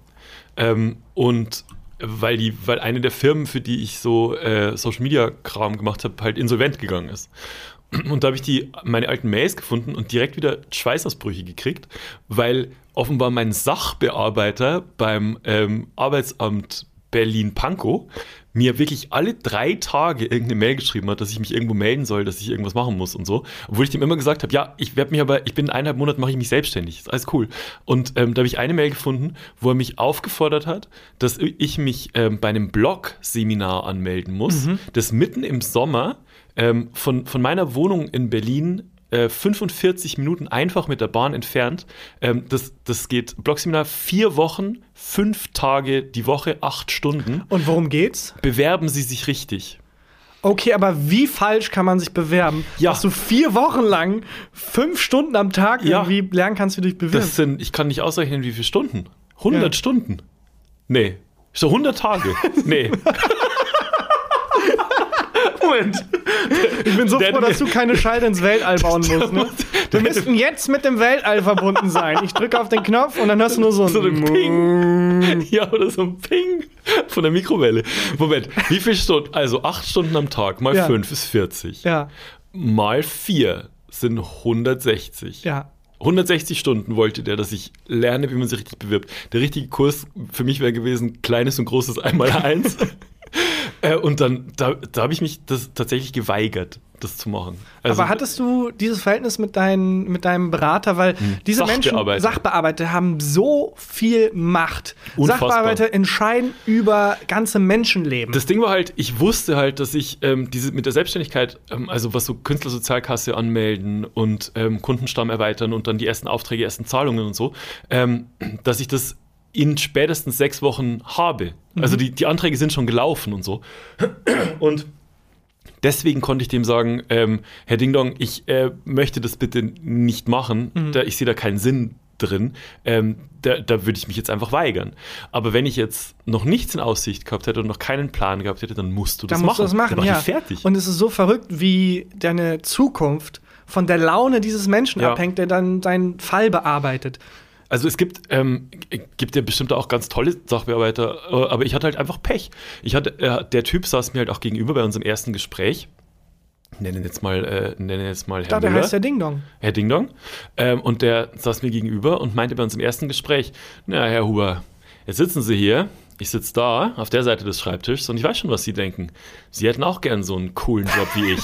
Ähm, und weil, die, weil eine der Firmen, für die ich so äh, Social Media Kram gemacht habe, halt insolvent gegangen ist. Und da habe ich die, meine alten Mails gefunden und direkt wieder Schweißausbrüche gekriegt, weil offenbar mein Sachbearbeiter beim ähm, Arbeitsamt Berlin-Pankow mir wirklich alle drei Tage irgendeine Mail geschrieben hat, dass ich mich irgendwo melden soll, dass ich irgendwas machen muss und so. Obwohl ich dem immer gesagt habe, ja, ich werde mich aber, ich bin in eineinhalb Monaten mache ich mich selbstständig. Ist alles cool. Und ähm, da habe ich eine Mail gefunden, wo er mich aufgefordert hat, dass ich mich ähm, bei einem Blog-Seminar anmelden muss, das mitten im Sommer ähm, von, von meiner Wohnung in Berlin äh, 45 Minuten einfach mit der Bahn entfernt. Ähm, das, das geht Blogseminar vier Wochen, fünf Tage die Woche, acht Stunden. Und worum geht's? Bewerben Sie sich richtig. Okay, aber wie falsch kann man sich bewerben, Ja. dass du vier Wochen lang fünf Stunden am Tag Ja. irgendwie lernen kannst, wie du dich bewirbst? Das sind, ich kann nicht ausrechnen, wie viele Stunden. 100 Ja. Stunden. Nee. So 100 Tage. Nee. Moment. Ich bin so Der- froh, dass du keine Scheide ins Weltall bauen musst. Ne? Wir müssten jetzt mit dem Weltall verbunden sein. Ich drücke auf den Knopf und dann hörst du nur so ein So ein Ping. Ja, oder so ein Ping von der Mikrowelle. Moment, wie viele Stunden? Also 8 Stunden am Tag mal Ja. 5 ist 40. Ja, Mal 4 sind 160. ja. 160 Stunden wollte der, dass ich lerne, wie man sich richtig bewirbt. Der richtige Kurs für mich wäre gewesen, kleines und großes einmal eins. äh, und dann, da, da habe ich mich das tatsächlich geweigert, das zu machen. Also, Aber hattest du dieses Verhältnis mit, dein, mit deinem Berater? Weil diese Menschen, Sachbearbeiter. Sachbearbeiter, haben so viel Macht. Unfassbar. Sachbearbeiter entscheiden über ganze Menschenleben. Das Ding war halt, ich wusste halt, dass ich ähm, diese mit der Selbstständigkeit, ähm, also was so Künstlersozialkasse anmelden und ähm, Kundenstamm erweitern und dann die ersten Aufträge, ersten Zahlungen und so, ähm, dass ich das in spätestens sechs Wochen habe. Also die, die Anträge sind schon gelaufen und so. Und deswegen konnte ich dem sagen, ähm, Herr Ding Dong, ich äh, möchte das bitte nicht machen. Da, ich sehe da keinen Sinn drin. Ähm, da, da würde ich mich jetzt einfach weigern. Aber wenn ich jetzt noch nichts in Aussicht gehabt hätte und noch keinen Plan gehabt hätte, dann musst du das Dann musst machen. du das machen, dann war ja. ich fertig. Und es ist so verrückt, wie deine Zukunft von der Laune dieses Menschen Ja. abhängt, der dann seinen Fall bearbeitet. Also es gibt, ähm, gibt ja bestimmt auch ganz tolle Sachbearbeiter, äh, aber ich hatte halt einfach Pech. Ich hatte, äh, der Typ saß mir halt auch gegenüber bei unserem ersten Gespräch. Nennen jetzt mal, äh, nennen jetzt mal Herr Da, der Müller. heißt ja Ding Dong. Herr Ding Dong. Ähm, und der saß mir gegenüber und meinte bei uns im ersten Gespräch, na, Herr Huber, jetzt sitzen Sie hier, ich sitze da auf der Seite des Schreibtischs und ich weiß schon, was Sie denken. Sie hätten auch gern so einen coolen Job wie ich.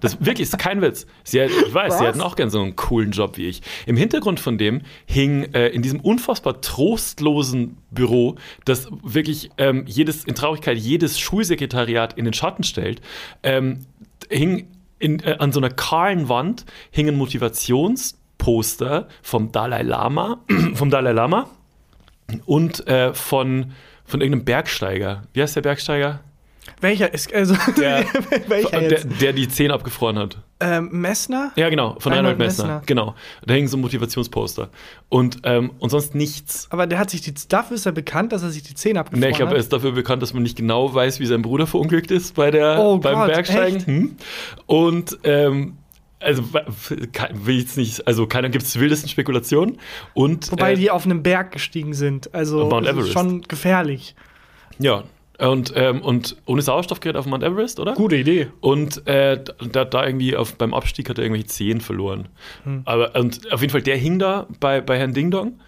Das wirklich ist kein Witz. Sie, ich weiß, Sie Was? hätten auch gern so einen coolen Job wie ich. Im Hintergrund von dem hing äh, in diesem unfassbar trostlosen Büro, das wirklich ähm, jedes, in Traurigkeit jedes Schulsekretariat in den Schatten stellt, ähm, hing in, äh, an so einer kahlen Wand hing ein Motivationsposter vom Dalai Lama, vom Dalai Lama und äh, von, von irgendeinem Bergsteiger. Wie heißt der Bergsteiger? Welcher ist, also, Der, welcher der, der die Zehen abgefroren hat. ähm, Messner? Ja, genau, von Reinhold Reinhold Messner. Messner. Genau. Da hing so ein Motivationsposter. Und, ähm, und sonst nichts. Aber der hat sich die, dafür ist er bekannt, dass er sich die Zähne abgefroren Nee, ich glaube, er hat. ist dafür bekannt, dass man nicht genau weiß, wie sein Bruder verunglückt ist bei der, Oh beim Gott, Bergsteigen. echt? Hm? Und ähm, also will jetzt nicht, also keiner gibt es wildesten Spekulationen. Und Wobei äh, die auf einem Berg gestiegen sind. Also Mount Everest. schon gefährlich. ja. Und, ähm, und ohne Sauerstoffgerät auf Mount Everest, oder? Gute Idee. Und äh, da, da irgendwie auf, beim Abstieg hat er irgendwelche Zehen verloren. Aber und auf jeden Fall, der hing da bei, bei Herrn Ding Dong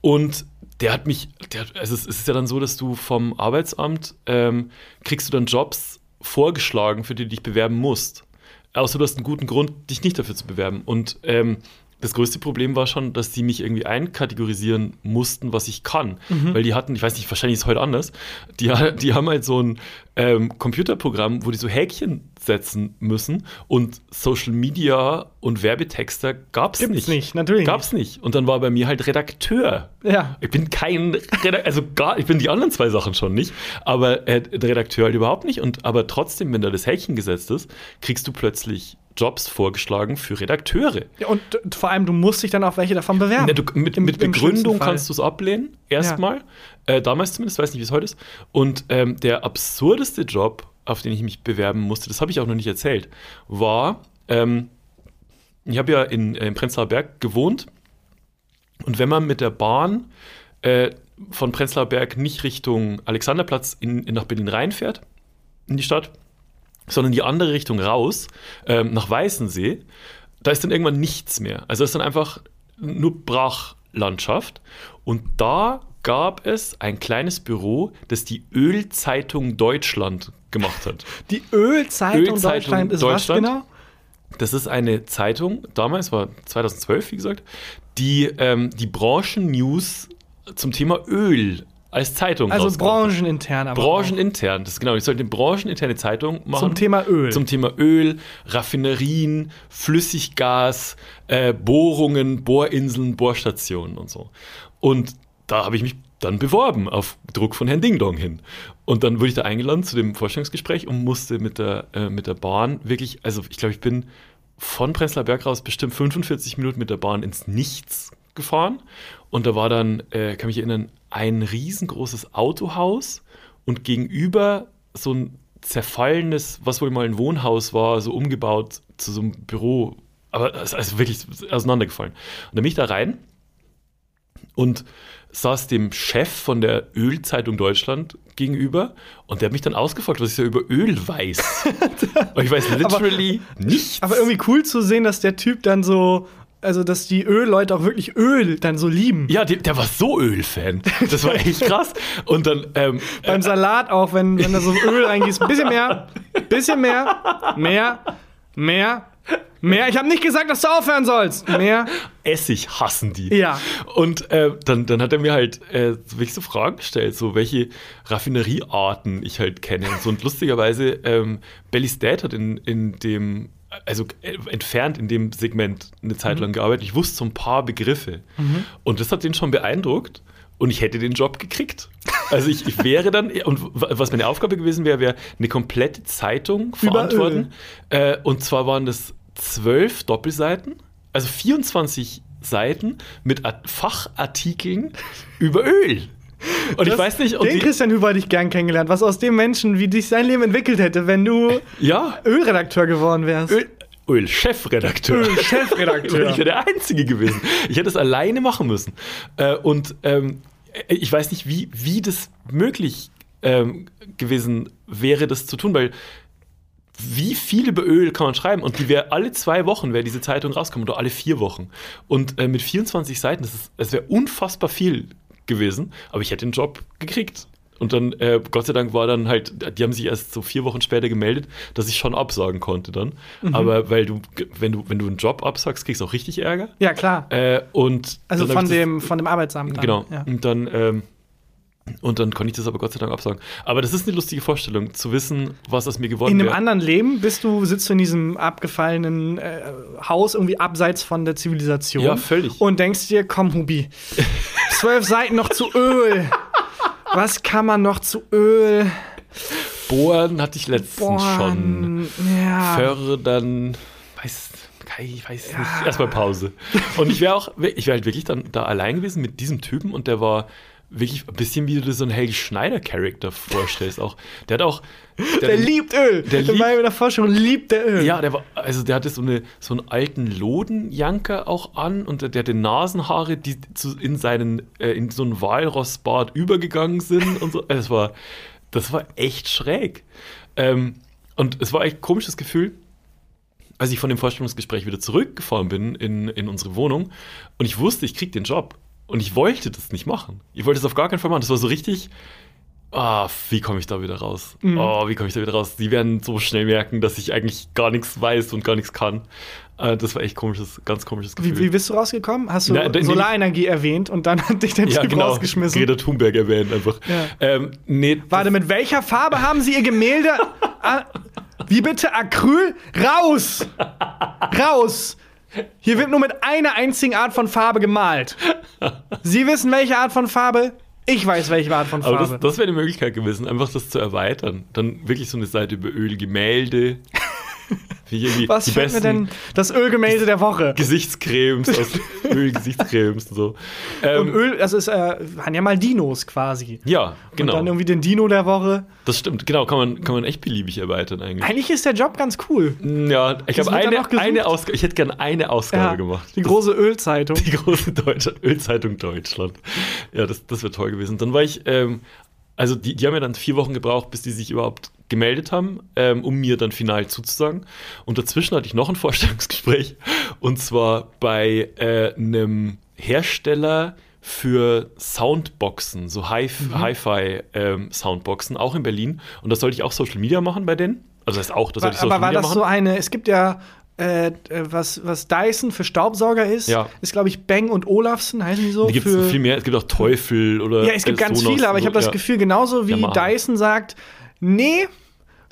und der hat mich, der, also es ist ja dann so, dass du vom Arbeitsamt ähm, kriegst du dann Jobs vorgeschlagen, für die du dich bewerben musst. Außer du hast einen guten Grund, dich nicht dafür zu bewerben. Und ähm, das größte Problem war schon, dass die mich irgendwie einkategorisieren mussten, was ich kann. Weil die hatten, ich weiß nicht, wahrscheinlich ist es heute anders, die, die haben halt so ein ähm, Computerprogramm, wo die so Häkchen setzen müssen und Social Media und Werbetexter gab es Gibt's nicht. nicht, natürlich Gab's nicht. Und dann war bei mir halt Redakteur. Ja. Ich bin kein Redakteur, also gar, ich bin die anderen zwei Sachen schon nicht, aber äh, Redakteur halt überhaupt nicht. Und aber trotzdem, wenn da das Häkchen gesetzt ist, kriegst du plötzlich Jobs vorgeschlagen für Redakteure. Ja, und vor allem, du musst dich dann auf welche davon bewerben. Ne, du, mit Im- mit Begründung kannst du es ablehnen, erstmal. Äh, damals zumindest, weiß nicht, wie es heute ist. Und ähm, der absurdeste Job, auf den ich mich bewerben musste, das habe ich auch noch nicht erzählt, war, ähm, ich habe ja in, äh, in Prenzlauer Berg gewohnt. Und wenn man mit der Bahn äh, von Prenzlauer Berg nicht Richtung Alexanderplatz in, in nach Berlin reinfährt, in die Stadt, sondern die andere Richtung raus, ähm, nach Weißensee, da ist dann irgendwann nichts mehr. Also ist dann einfach nur Brachlandschaft. Und da gab es ein kleines Büro, das die Ölzeitung Deutschland gemacht hat. Die Ölzeitung, Ölzeitung Deutschland ist Deutschland. was genau? Das ist eine Zeitung, damals war 2012, wie gesagt, die die, die Branchen-News zum Thema Öl als Zeitung Also branchenintern. Aber Branchenintern, das ist genau. Ich sollte eine brancheninterne Zeitung machen. Zum Thema Öl. Zum Thema Öl, Raffinerien, Flüssiggas, äh, Bohrungen, Bohrinseln, Bohrstationen und so. Und da habe ich mich dann beworben auf Druck von Herrn Ding Dong hin. Und dann wurde ich da eingeladen zu dem Vorstellungsgespräch und musste mit der, äh, mit der Bahn wirklich, also ich glaube, ich bin von Prenzlauer Berg raus bestimmt 45 Minuten mit der Bahn ins Nichts gefahren. Und da war dann, äh, kann mich erinnern, ein riesengroßes Autohaus und gegenüber so ein zerfallenes, was wohl mal ein Wohnhaus war, so umgebaut zu so einem Büro. Aber es ist also wirklich auseinandergefallen. Und dann bin ich da rein und saß dem Chef von der Ölzeitung Deutschland gegenüber und der hat mich dann ausgefragt, was ich so über Öl weiß. und ich weiß literally nichts. aber irgendwie cool zu sehen, dass der Typ dann so, also dass die Ölleute auch wirklich Öl dann so lieben. ja, der, der war so Öl-Fan. Das war echt krass. Und dann, ähm, Beim Salat auch, wenn, wenn da so Öl reingießt. Ein bisschen mehr, bisschen mehr, mehr, mehr, mehr. Ich habe nicht gesagt, dass du aufhören sollst. Mehr. Essig hassen die. Ja. Und äh, dann, dann hat er mir halt äh, wirklich so Fragen gestellt, so welche Raffineriearten ich halt kenne. Und, so, und lustigerweise, ähm, Belly's Dad hat in, in dem, also äh, entfernt in dem Segment eine Zeit lang gearbeitet. Ich wusste so ein paar Begriffe. Und das hat den schon beeindruckt. Und ich hätte den Job gekriegt. Also ich, ich wäre dann, und was meine Aufgabe gewesen wäre, wäre eine komplette Zeitung verantworten. Äh, und zwar waren das zwölf Doppelseiten, also 24 Seiten mit Fachartikeln über Öl. Und das, ich weiß nicht, den Christian Huber hätte ich gern kennengelernt. Was aus dem Menschen, wie dich sein Leben entwickelt hätte, wenn du ja. Ölredakteur geworden wärst. Öl Öl-Chefredakteur. Öl-Chefredakteur. ich wäre der Einzige gewesen. Ich hätte es alleine machen müssen. Äh, und ähm, ich weiß nicht, wie, wie das möglich ähm, gewesen wäre, das zu tun, weil wie viel über Öl kann man schreiben? Und die wäre alle zwei Wochen, wäre diese Zeitung rauskommen oder alle vier Wochen. Und äh, mit 24 Seiten, das, das wäre unfassbar viel gewesen, aber ich hätte den Job gekriegt. Und dann, äh, Gott sei Dank, war dann halt, die haben sich erst so vier Wochen später gemeldet, dass ich schon absagen konnte dann. Mhm. Aber weil du, wenn du, wenn du einen Job absagst, kriegst du auch richtig Ärger. Ja, klar. Äh, und also von dem, das, von dem Arbeitsamt. Dann. Genau. Ja. Und dann, ähm, und dann konnte ich das aber Gott sei Dank absagen. Aber das ist eine lustige Vorstellung, zu wissen, was aus mir geworden ist. In einem wär. anderen Leben bist du, sitzt du in diesem abgefallenen äh, Haus irgendwie abseits von der Zivilisation. Ja, völlig. Und denkst dir, komm, Hubi, zwölf Seiten noch zu Öl. Was kann man noch zu Öl? Bohren hatte ich letztens Bohren, schon. Ja. Fördern, weiß, ich weiß ja. nicht. Erstmal Pause. Und ich wäre auch, ich wäre halt wirklich dann da allein gewesen mit diesem Typen und der war wirklich ein bisschen wie du dir so einen Helge Schneider-Charakter vorstellst. Auch, der hat auch. Der, der liebt Öl. Der in meiner Forschung liebt der Öl. Ja, der war, also der hatte so, eine, so einen alten Lodenjanker auch an und der, der hatte Nasenhaare, die zu, in seinen, äh, in so einen Walrossbart übergegangen sind und so. Das war, das war echt schräg. Ähm, und es war echt ein komisches Gefühl, als ich von dem Vorstellungsgespräch wieder zurückgefahren bin in, in unsere Wohnung und ich wusste, ich krieg den Job. Und ich wollte das nicht machen. Ich wollte es auf gar keinen Fall machen. Das war so richtig, ah, wie komme ich da wieder raus? Mhm. Oh, wie komme ich da wieder raus? Die werden so schnell merken, dass ich eigentlich gar nichts weiß und gar nichts kann. Äh, das war echt komisches, ganz komisches Gefühl. Wie, wie bist du rausgekommen? Hast du Na, Solarenergie erwähnt und dann hat dich der ja, Typ genau. rausgeschmissen? Greta Thunberg erwähnt einfach. Ja. Ähm, nee, Warte, mit welcher Farbe haben sie ihr Gemälde? ah, wie bitte? Acryl? Raus! Raus! Hier wird nur mit einer einzigen Art von Farbe gemalt. Sie wissen, welche Art von Farbe? Ich weiß, welche Art von Farbe. Aber das, das wäre eine Möglichkeit gewesen, einfach das zu erweitern. Dann wirklich so eine Seite über Ölgemälde. Was fällt mir denn das Ölgemälde der Woche? Gesichtscremes aus Ölgesichtscremes und so. Ähm, und Öl, das ist, äh, waren ja mal Dinos quasi. Ja, genau. Und dann irgendwie den Dino der Woche. Das stimmt, genau, kann man, kann man echt beliebig erweitern eigentlich. Eigentlich ist der Job ganz cool. Ja, ich habe eine, eine Ausgabe, ich hätte gerne eine Ausgabe ja, gemacht. Die große Ölzeitung. Die große Deutsche, Ölzeitung Deutschland. Ja, das, das wäre toll gewesen. Dann war ich ähm, also die, die haben ja dann vier Wochen gebraucht, bis die sich überhaupt gemeldet haben, ähm, um mir dann final zuzusagen. Und dazwischen hatte ich noch ein Vorstellungsgespräch und zwar bei äh, einem Hersteller für Soundboxen, so mhm. Hi-Fi-Soundboxen, ähm, auch in Berlin. Und da sollte ich auch Social Media machen bei denen. Also das heißt auch, das sollte ich Social Aber war Media das so eine, es gibt ja äh, äh, was, was Dyson für Staubsauger ist, ja. ist, glaube ich, Bang und Olufsen, heißen die so. Die gibt es viel mehr. Es gibt auch Teufel oder. Ja, es gibt ganz Sonos viele, aber ich habe das ja. Gefühl, genauso wie Dyson sagt, nee,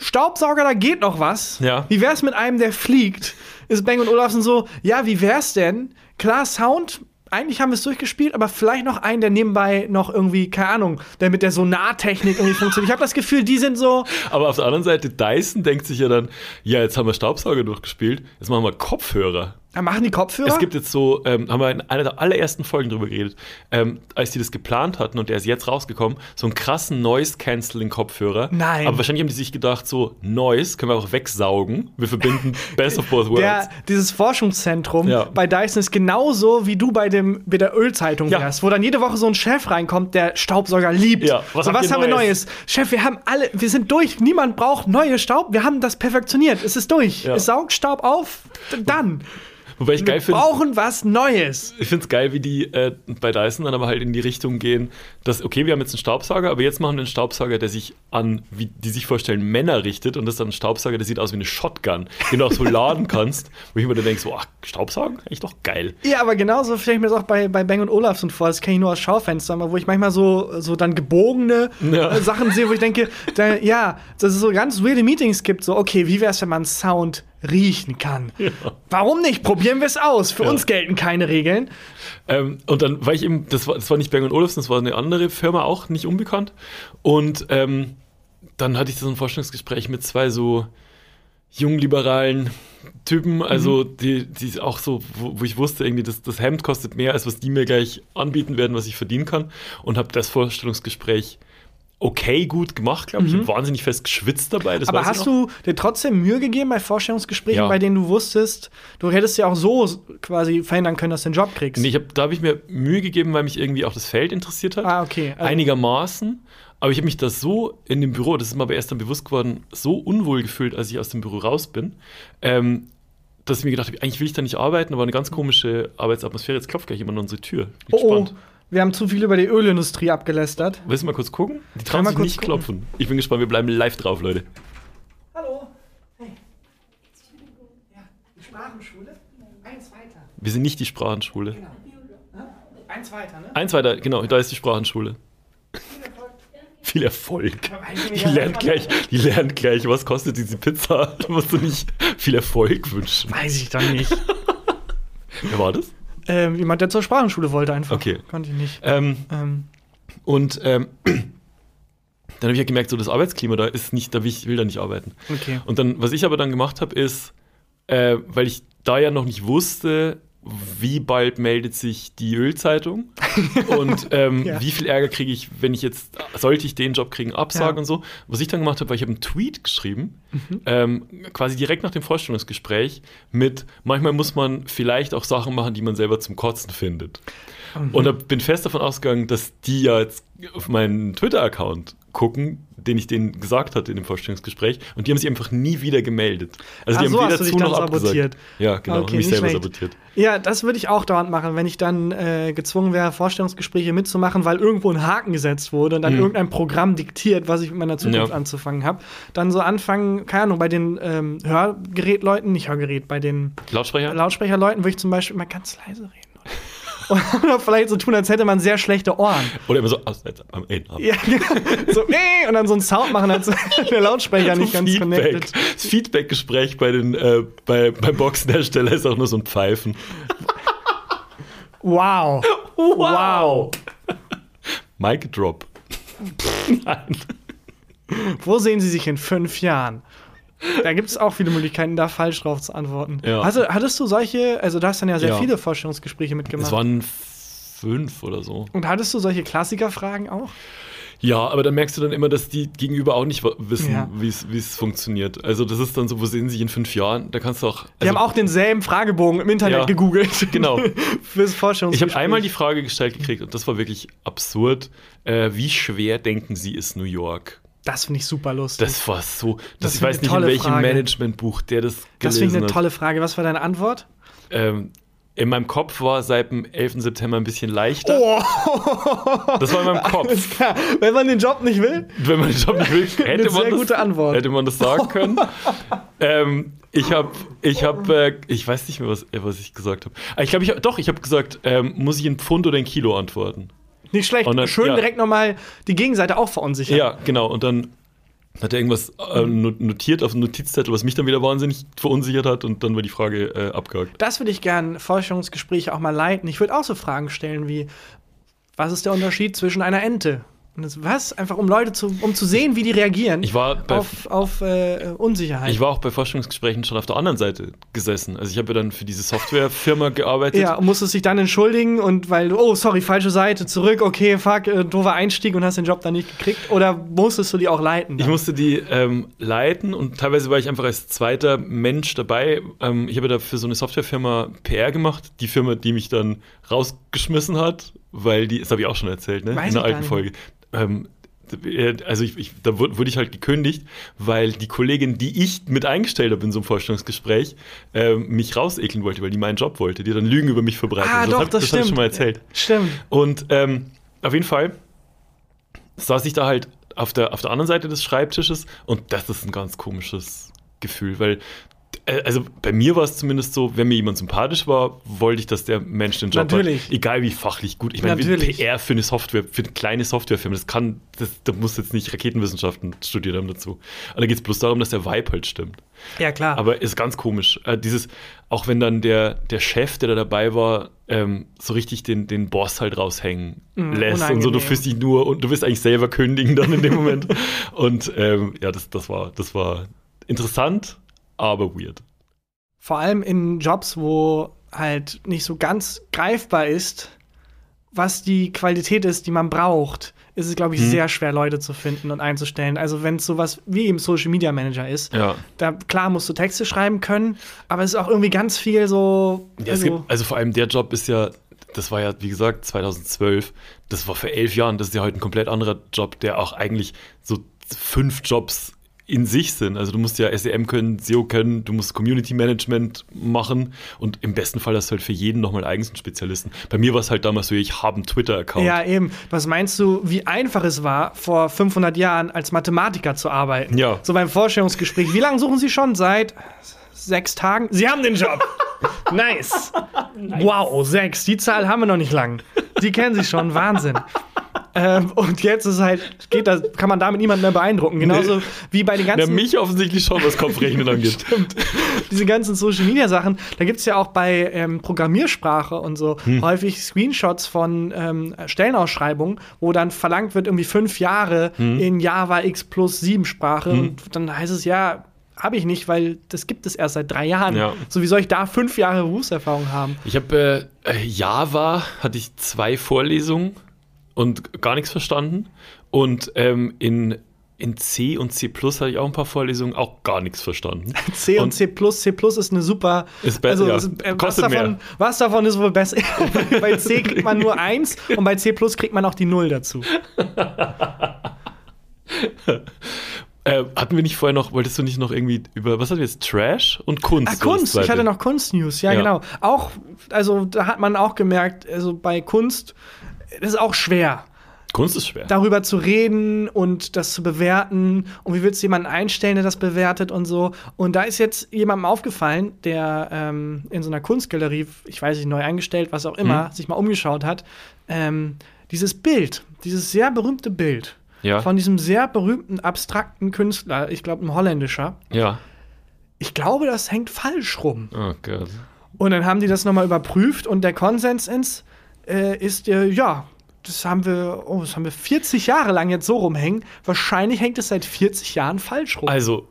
Staubsauger, da geht noch was. Ja. Wie wär's mit einem, der fliegt? Ist Bang und Olufsen so, ja, wie wär's denn? Klar, Sound eigentlich haben wir es durchgespielt, aber vielleicht noch einen, der nebenbei noch irgendwie, keine Ahnung, der mit der Sonartechnik irgendwie funktioniert. Ich habe das Gefühl, die sind so. Aber auf der anderen Seite, Dyson denkt sich ja dann, ja, jetzt haben wir Staubsauger durchgespielt, jetzt machen wir Kopfhörer. Ja, machen die Kopfhörer? Es gibt jetzt so, ähm, haben wir in einer der allerersten Folgen drüber geredet, ähm, als die das geplant hatten und der ist jetzt rausgekommen, so einen krassen Noise-Canceling-Kopfhörer. Nein. Aber wahrscheinlich haben die sich gedacht, so, Noise können wir auch wegsaugen. Wir verbinden Best of Both Worlds. Der, dieses Forschungszentrum ja. bei Dyson ist genauso, wie du bei, dem, bei der Ölzeitung ja. wärst, wo dann jede Woche so ein Chef reinkommt, der Staubsauger liebt. Ja, was, so, was haben wir Neues? Chef, wir haben alle, wir sind durch. Niemand braucht neue Staub. Wir haben das perfektioniert. Es ist durch. Ja. Es saugt Staub auf. Dann. Wobei ich geil finde. Wir brauchen was Neues. Ich finde es geil, wie die äh, bei Dyson dann aber halt in die Richtung gehen, dass, okay, wir haben jetzt einen Staubsauger, aber jetzt machen wir einen Staubsauger, der sich an, wie die sich vorstellen, Männer richtet. Und das ist dann ein Staubsauger, der sieht aus wie eine Shotgun, den du auch so laden kannst. Wo ich immer dann denke, so, ach, Staubsaugen? Echt doch geil. Ja, aber genauso stelle ich mir das auch bei, bei Bang und Olufsen vor. Das kenne ich nur aus Schaufenstern, wo ich manchmal so, so dann gebogene ja. äh, Sachen sehe, wo ich denke, da, ja, dass es so ganz weirde Meetings gibt. So, okay, wie wäre es, wenn man Sound riechen kann. Warum nicht? Probieren wir es aus. Für Ja. uns gelten keine Regeln. Ähm, und dann war ich eben, das war, das war nicht Berg Olufsen, das war eine andere Firma, auch nicht unbekannt. Und ähm, dann hatte ich so ein Vorstellungsgespräch mit zwei so jungliberalen Typen, also die, die auch so, wo, wo ich wusste, irgendwie, das, das Hemd kostet mehr, als was die mir gleich anbieten werden, was ich verdienen kann. Und habe das Vorstellungsgespräch okay gut gemacht, glaube ich. Ich habe wahnsinnig fest geschwitzt dabei. Das Aber hast du dir trotzdem Mühe gegeben bei Vorstellungsgesprächen, Ja. bei denen du wusstest, du hättest ja auch so quasi verhindern können, dass du den Job kriegst? Nee, ich hab, da habe ich mir Mühe gegeben, weil mich irgendwie auch das Feld interessiert hat. Ah, okay. Also- Einigermaßen. Aber ich habe mich da so in dem Büro, das ist mir aber erst dann bewusst geworden, so unwohl gefühlt, als ich aus dem Büro raus bin, ähm, dass ich mir gedacht habe, eigentlich will ich da nicht arbeiten, aber eine ganz komische Arbeitsatmosphäre. Jetzt klopft gleich jemand an unsere Tür. Bin Oh, oh, gespannt. Wir haben zu viel über die Ölindustrie abgelästert. Willst du mal kurz gucken? Die trauen sich kurz nicht gucken? klopfen. Ich bin gespannt, wir bleiben live drauf, Leute. Hallo. Hey. Ja, die Sprachenschule? Eins weiter. Wir sind nicht die Sprachenschule. Eins weiter, ne? Eins weiter, genau, da ist die Sprachenschule. Viel Erfolg. Die lernt gleich, die lernt gleich, was kostet diese Pizza? Da musst du nicht viel Erfolg wünschen. Weiß ich dann nicht. Wer war das? Ähm, jemand, der zur Sprachenschule wollte einfach. Okay. Konnte ich nicht. Ähm, Ähm, und ähm, dann habe ich ja gemerkt, so das Arbeitsklima da ist nicht, da will ich will da nicht arbeiten. okay. Und dann, was ich aber dann gemacht habe, ist, äh, weil ich da ja noch nicht wusste, wie bald meldet sich die Ölzeitung und ähm, Ja. wie viel Ärger kriege ich, wenn ich jetzt, sollte ich den Job kriegen, absagen Ja. und so. Was ich dann gemacht habe, war, ich habe einen Tweet geschrieben, Mhm. ähm, quasi direkt nach dem Vorstellungsgespräch mit, manchmal muss man vielleicht auch Sachen machen, die man selber zum Kotzen findet. Mhm. Und da bin fest davon ausgegangen, dass die ja jetzt auf meinen Twitter-Account gucken, den ich denen gesagt hatte in dem Vorstellungsgespräch. Und die haben sich einfach nie wieder gemeldet. Also Ach die so, haben weder zu noch abgesagt. sabotiert. Ja, genau. Okay, mich selber schlecht. sabotiert. Ja, das würde ich auch dauernd machen, wenn ich dann äh, gezwungen wäre, Vorstellungsgespräche mitzumachen, weil irgendwo ein Haken gesetzt wurde und dann Mhm. irgendein Programm diktiert, was ich mit meiner Zukunft Ja. anzufangen habe. Dann so anfangen, keine Ahnung, bei den ähm, Hörgerätleuten, nicht Hörgerät, bei den Lautsprecher? Lautsprecherleuten würde ich zum Beispiel mal ganz leise reden. Oder vielleicht so tun, als hätte man sehr schlechte Ohren. Oder immer so Aussetzer am Ende. Ja, genau. so, nee, und dann so einen Sound machen, als der Lautsprecher nicht ganz Feedback. connected. Das Feedback-Gespräch bei den, äh, bei, beim Boxenhersteller ist auch nur so ein Pfeifen. Wow. Wow. Mic Drop. Nein. Wo sehen Sie sich in fünf Jahren? Da gibt es auch viele Möglichkeiten, da falsch drauf zu antworten. Ja. Hast du, hattest du solche, also du hast dann ja sehr Ja. viele Vorstellungsgespräche mitgemacht. Es waren fünf oder so. Und hattest du solche Klassikerfragen auch? Ja, aber dann merkst du dann immer, dass die Gegenüber auch nicht wissen, Ja. wie es funktioniert. Also das ist dann so, wo sehen sie sich in fünf Jahren? Da kannst du auch. Die also, haben auch denselben Fragebogen im Internet Ja. gegoogelt. Genau. Fürs Ich Forschungsgespräch. habe einmal die Frage gestellt gekriegt und das war wirklich absurd. Äh, wie schwer denken Sie ist New York? Das finde ich super lustig. Das war so. Das, Das ich weiß nicht, in welchem Frage. Managementbuch der das gelesen das finde ich eine hat. tolle Frage. Was war deine Antwort? Ähm, in meinem Kopf war seit dem 11. September ein bisschen leichter. Oh, Das war in meinem Kopf. klar. Wenn man den Job nicht will, Wenn man den Job nicht will, hätte Eine man, sehr das, gute Antwort. hätte man das sagen können. ähm, ich habe, ich habe, äh, ich weiß nicht mehr, was, äh, was ich gesagt habe. Ah, Ich glaube, ich doch, ich habe gesagt, ähm, muss ich in Pfund oder in Kilo antworten? Nicht schlecht. Und dann- Schön ja. direkt nochmal die Gegenseite auch verunsichern. Ja, genau. Und dann hat er irgendwas äh, no- notiert auf dem Notizzettel, was mich dann wieder wahnsinnig verunsichert hat. Und dann war die Frage äh, abgehakt. Das würde ich gern Forschungsgespräche auch mal leiten. Ich würde auch so Fragen stellen wie: Was ist der Unterschied zwischen einer Ente? Und das, was? Einfach um Leute zu, um zu sehen, wie die reagieren Ich war auf, auf äh, Unsicherheit. Ich war auch bei Forschungsgesprächen schon auf der anderen Seite gesessen. Also ich habe ja dann für diese Softwarefirma gearbeitet. ja, und musstest dich dann entschuldigen und weil du, oh, sorry, falsche Seite, zurück, okay, fuck, äh, doofer Einstieg und hast den Job dann nicht gekriegt. Oder musstest du die auch leiten? Ich dann? musste die ähm, leiten und teilweise war ich einfach als zweiter Mensch dabei. Ähm, ich habe da für so eine Softwarefirma PR gemacht, die Firma, die mich dann rausgeschmissen hat, weil die, das habe ich auch schon erzählt, ne? Weiß in ich der alten. Folge. Ähm, äh, also ich, ich, da wurde, ich halt gekündigt, weil die Kollegin, die ich mit eingestellt habe in so einem Vorstellungsgespräch, ähm, mich rausekeln wollte, weil die meinen Job wollte. Die dann Lügen über mich verbreitet. ah, doch, hab- das, das stimmt. habe ich schon mal erzählt. Stimmt. Und ähm, auf jeden Fall saß ich da halt auf der, auf der anderen Seite des Schreibtisches und das ist ein ganz komisches Gefühl, weil äh, also bei mir war es zumindest so, wenn mir jemand sympathisch war, wollte ich, dass der Mensch den Job Natürlich. hat. Egal wie fachlich gut. Ich meine. PR für eine Software, für eine kleine Softwarefirma, das kann, das, da muss jetzt nicht Raketenwissenschaften studiert haben dazu. Aber da geht es bloß darum, dass der Vibe halt stimmt. Ja, klar. Aber ist ganz komisch. Äh, dieses, auch wenn dann der, der Chef, der da dabei war, ähm, so richtig den, den Boss halt raushängen Mm, lässt und so, du unangenehm. fühlst dich nur und du willst eigentlich selber kündigen dann in dem Moment. und ähm, ja, das, das, war, das war interessant, aber weird. Vor allem in Jobs, wo halt nicht so ganz greifbar ist, was die Qualität ist, die man braucht, ist es, glaube ich, Hm. sehr schwer, Leute zu finden und einzustellen. Also wenn es sowas wie im Social Media Manager ist, Ja. da klar musst du Texte schreiben können, aber es ist auch irgendwie ganz viel so. Ja, es also, gibt, also vor allem der Job ist ja, das war ja, wie gesagt, 2012, das war vor elf Jahren, das ist ja heute ein komplett anderer Job, der auch eigentlich so fünf Jobs in sich sind. Also du musst ja SEM können, SEO können, du musst Community Management machen und im besten Fall hast du halt für jeden nochmal eigens einen Spezialisten. Bei mir war es halt damals so, ich habe einen Twitter-Account. ja, eben. Was meinst du, wie einfach es war, vor 500 Jahren als Mathematiker zu arbeiten? Ja. So beim Vorstellungsgespräch. Wie lange suchen Sie schon? Seit sechs Tagen? Sie haben den Job. nice. Wow, sechs. Die Zahl haben wir noch nicht lang. Die kennen Sie schon. Wahnsinn. Ähm, und jetzt ist halt, geht das, kann man damit niemanden mehr beeindrucken. Genauso wie bei den ganzen mich offensichtlich schon, was Kopfrechnen angeht. diese ganzen Social Media Sachen, da gibt es ja auch bei ähm, Programmiersprache und so Hm. häufig Screenshots von ähm, Stellenausschreibungen, wo dann verlangt wird, irgendwie fünf Jahre Hm. in Java X plus 7 Sprache. Und dann heißt es ja, habe ich nicht, weil das gibt es erst seit drei Jahren. Ja. So, wie soll ich da fünf Jahre Berufserfahrung haben? Ich habe äh, äh, Java, hatte ich zwei Vorlesungen und gar nichts verstanden. Und ähm, in, in C und C Plus hatte ich auch ein paar Vorlesungen, auch gar nichts verstanden. C und, C plus, C plus ist eine super. Ist be- ja, ist, äh, was, kostet davon, mehr. was davon ist wohl besser? bei C kriegt man nur eins und bei C plus kriegt man auch die Null dazu. Äh, hatten wir nicht vorher noch, wolltest du nicht noch irgendwie über, was hatten wir jetzt, Trash und Kunst? Ah, Kunst, ich hatte noch Kunstnews, ja, Ja. genau. Auch, also da hat man auch gemerkt, also bei Kunst, das ist auch schwer, Kunst ist schwer. darüber zu reden und das zu bewerten. Und wie willst du jemanden einstellen, der das bewertet und so. Und da ist jetzt jemandem aufgefallen, der ähm, in so einer Kunstgalerie, ich weiß nicht, neu eingestellt, was auch immer, Hm. sich mal umgeschaut hat, ähm, dieses Bild, dieses sehr berühmte Bild Ja. von diesem sehr berühmten, abstrakten Künstler, ich glaube ein holländischer, ja. ich glaube, das hängt falsch rum. Oh Gott. Und dann haben die das nochmal überprüft und der Konsens ins, äh, ist, äh, ja, das haben wir, oh, das haben wir 40 Jahre lang jetzt so rumhängen. Wahrscheinlich hängt es seit 40 Jahren falsch rum. Also,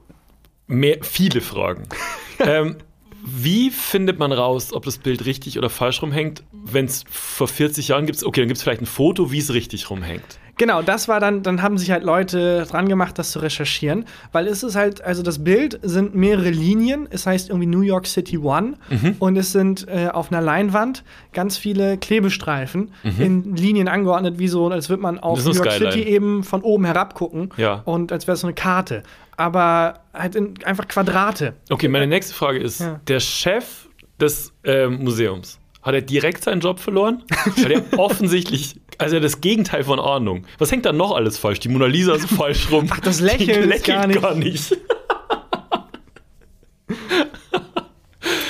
mehr, viele Fragen. ähm, wie findet man raus, ob das Bild richtig oder falsch rumhängt, wenn es vor 40 Jahren gibt? Okay, dann gibt es vielleicht ein Foto, wie es richtig rumhängt. Genau, das war dann, dann haben sich halt Leute dran gemacht, das zu recherchieren, weil es ist halt, also das Bild sind mehrere Linien, es heißt irgendwie New York City One Mhm. und es sind äh, auf einer Leinwand ganz viele Klebestreifen in Linien angeordnet, wie so, als würde man auf Mhm. New York Skyline. City eben von oben herab gucken Ja. und als wäre es so eine Karte, aber halt in, einfach Quadrate. Okay, meine nächste Frage ist: Ja. Der Chef des ähm, Museums, hat er direkt seinen Job verloren? Weil er offensichtlich, also das Gegenteil von Ahnung. Was hängt da noch alles falsch? Die Mona Lisa ist falsch rum. Ach, das Lächeln ist gar nicht- gar nicht.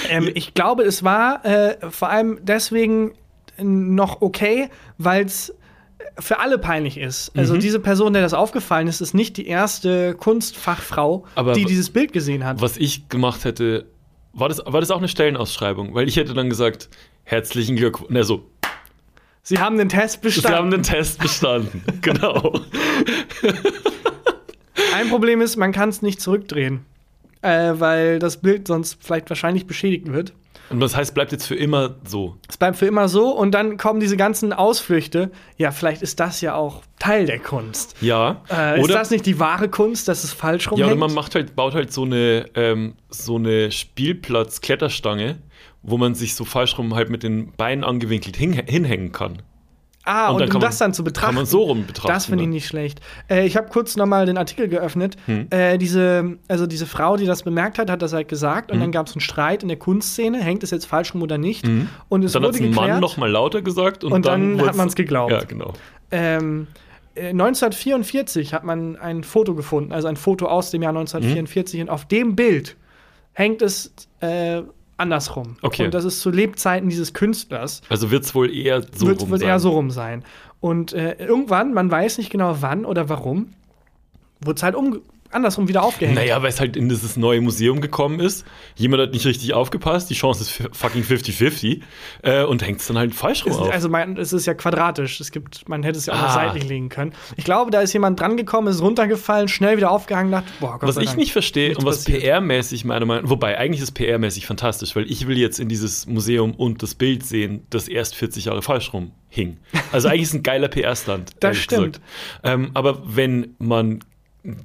Ähm, ich glaube, es war äh, vor allem deswegen noch okay, weil es für alle peinlich ist. Also Mhm. diese Person, der das aufgefallen ist, ist nicht die erste Kunstfachfrau, Aber die dieses Bild gesehen hat. Was ich gemacht hätte, war das, war das auch eine Stellenausschreibung? Weil ich hätte dann gesagt, herzlichen Glückwunsch. Also, Sie haben den Test Sie haben bestanden. den Test bestanden. genau. Ein Problem ist, man kann es nicht zurückdrehen, äh, weil das Bild sonst vielleicht wahrscheinlich beschädigt wird. Und das heißt, bleibt jetzt für immer so. Es bleibt für immer so und dann kommen diese ganzen Ausflüchte. Ja, vielleicht ist das ja auch Teil der Kunst. Ja. Äh, ist oder, das nicht die wahre Kunst, dass es falsch ja, rumhängt? oder man macht halt, baut halt so eine, ähm, so eine Spielplatz-Kletterstange, wo man sich so falsch rum halt mit den Beinen angewinkelt hin, hinhängen kann. Ah, Und und, dann um man- das dann zu betrachten. Kann man so rum betrachten. Das finde ich dann. nicht schlecht. Äh, ich habe kurz noch mal den Artikel geöffnet. Hm. Äh, diese, also diese Frau, die das bemerkt hat, hat das halt gesagt. Und Hm. dann gab es einen Streit in der Kunstszene. Hängt es jetzt falsch rum oder nicht? Und es Dann hat es ein. Mann noch mal lauter gesagt und, Und dann wurd's- hat man's geglaubt. Ja, genau. ähm, äh, 1944 hat man ein Foto gefunden, also ein Foto aus dem Jahr 1944. Und auf dem Bild hängt es äh, andersrum. Okay. Und das ist zu Lebzeiten dieses Künstlers. Also wird es wohl eher so wird rum wird sein. eher so rum sein. Und äh, irgendwann, man weiß nicht genau wann oder warum, wurde es halt um, andersrum wieder aufgehängt. Naja, weil es halt in dieses neue Museum gekommen ist. Jemand hat nicht richtig aufgepasst, die Chance ist fucking 50-50 äh, und hängt es dann halt falsch rum Es, auf. also man, es ist ja quadratisch. Es gibt, man hätte es ja auch noch Ah. seitlich legen können. Ich glaube, da ist jemand dran gekommen, ist runtergefallen, schnell wieder aufgehangen, dachte, boah, Gott was ich nicht verstehe und was. PR-mäßig meiner Meinung nach, wobei eigentlich ist PR-mäßig fantastisch, weil ich will jetzt in dieses Museum und das Bild sehen, das erst 40 Jahre falsch rum hing. Also eigentlich ist ein geiler PR-Stand. Das stimmt. Ähm, aber wenn man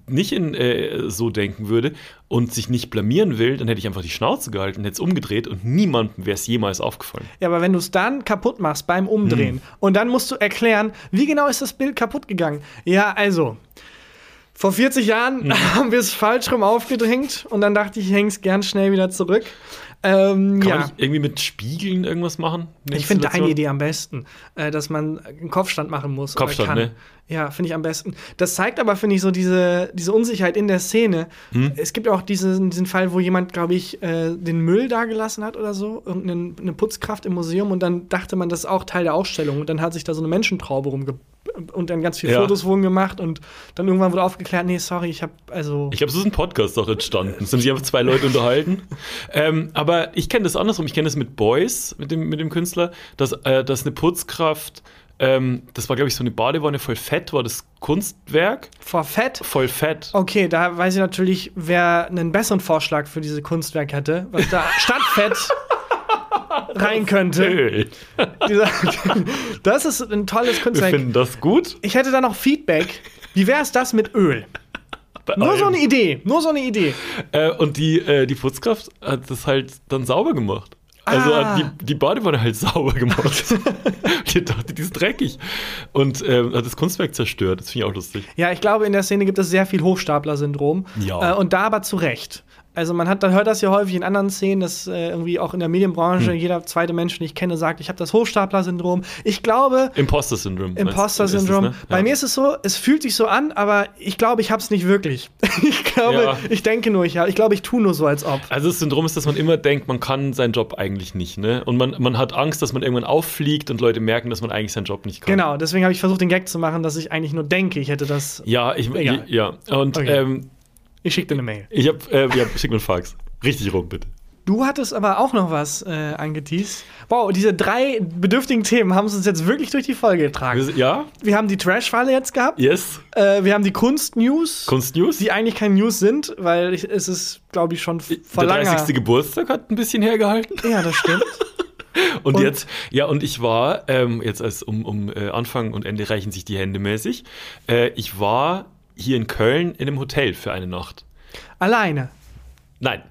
nicht in, äh, so denken würde und sich nicht blamieren will, dann hätte ich einfach die Schnauze gehalten, hätte es umgedreht und niemandem wäre es jemals aufgefallen. Ja, aber wenn du es dann kaputt machst beim Umdrehen Hm. und dann musst du erklären, wie genau ist das Bild kaputt gegangen? Ja, also, vor 40 Jahren Hm. haben wir es falsch rum aufgedrängt und dann dachte ich, ich hänge es gern schnell wieder zurück. Ähm, Kann ja. man irgendwie mit Spiegeln irgendwas machen? Ich finde deine? Idee am besten, äh, dass man einen Kopfstand machen muss. oder Kopfstand, kann. ne? Ja, finde ich am besten. Das zeigt aber, finde ich, so diese, diese Unsicherheit in der Szene. Hm? Es gibt auch diesen, diesen Fall, wo jemand, glaube ich, äh, den Müll da gelassen hat oder so, irgendeine eine Putzkraft im Museum und dann dachte man, das ist auch Teil der Ausstellung und dann hat sich da so eine Menschentraube rumge und dann ganz viele Ja. Fotos wurden gemacht und dann irgendwann wurde aufgeklärt, nee, sorry, ich habe also Ich glaube, so ist ein Podcast auch entstanden. Es haben sich einfach zwei Leute unterhalten. ähm, aber ich kenne das andersrum. Ich kenne das mit Boys, mit dem, mit dem Künstler, dass, äh, dass eine Putzkraft, ähm, das war, glaube ich, so eine Badewanne voll fett, war das Kunstwerk. vor Fett. Voll fett. Okay, da weiß ich natürlich, wer einen besseren Vorschlag für diese Kunstwerk hätte, was da statt Fett rein könnte. Das ist ein tolles Wir Kunstwerk. finden das gut. Ich hätte da noch Feedback. Wie wäre es das mit Öl? Nur so eine Idee. Nur so eine Idee. Äh, und die, äh, die Putzkraft hat das halt dann sauber gemacht. Also Ah. die, die Badewanne halt sauber gemacht. die dachte, die ist dreckig. Und ähm, hat das Kunstwerk zerstört. Das finde ich auch lustig. Ja, ich glaube, in der Szene gibt es sehr viel Hochstapler-Syndrom. Ja. Äh, und da aber zu Recht. Also man hat, dann hört das ja häufig in anderen Szenen, dass äh, irgendwie auch in der Medienbranche Hm. jeder zweite Mensch, den ich kenne, sagt, ich habe das Hochstapler-Syndrom. Ich glaube, Imposter-Syndrom. Imposter-Syndrom. ne? Bei Ja. mir ist es so, es fühlt sich so an, aber ich glaube, ich habe es nicht wirklich. ich glaube, Ja. ich denke nur, ich, ich glaube, ich tue nur so, als ob. Also das Syndrom ist, dass man immer denkt, man kann seinen Job eigentlich nicht, ne? Und man, man hat Angst, dass man irgendwann auffliegt und Leute merken, dass man eigentlich seinen Job nicht kann. Genau, deswegen habe ich versucht, den Gag zu machen, dass ich eigentlich nur denke, ich hätte das. Ja, ich, Egal. ja. Und Okay. ähm, Ich schicke dir eine Mail. ich habe, äh, ja, schick mir einen Fax. Richtig rum, bitte. Du hattest aber auch noch was äh, angeteased. Wow, diese drei bedürftigen Themen haben es uns jetzt wirklich durch die Folge getragen. Ja? Wir haben die Trash-Falle jetzt gehabt. Yes? Äh, wir haben die Kunst-News, Kunstnews? die eigentlich keine News sind, weil ich, es ist, glaube ich, schon vor Der langer. 30. Geburtstag hat ein bisschen hergehalten. Ja, das stimmt. Und, Und- jetzt, ja, und ich war, ähm, jetzt als um, um äh, Anfang und Ende reichen sich die Hände mäßig, äh, ich war hier in Köln in einem Hotel für eine Nacht. Alleine. Nein,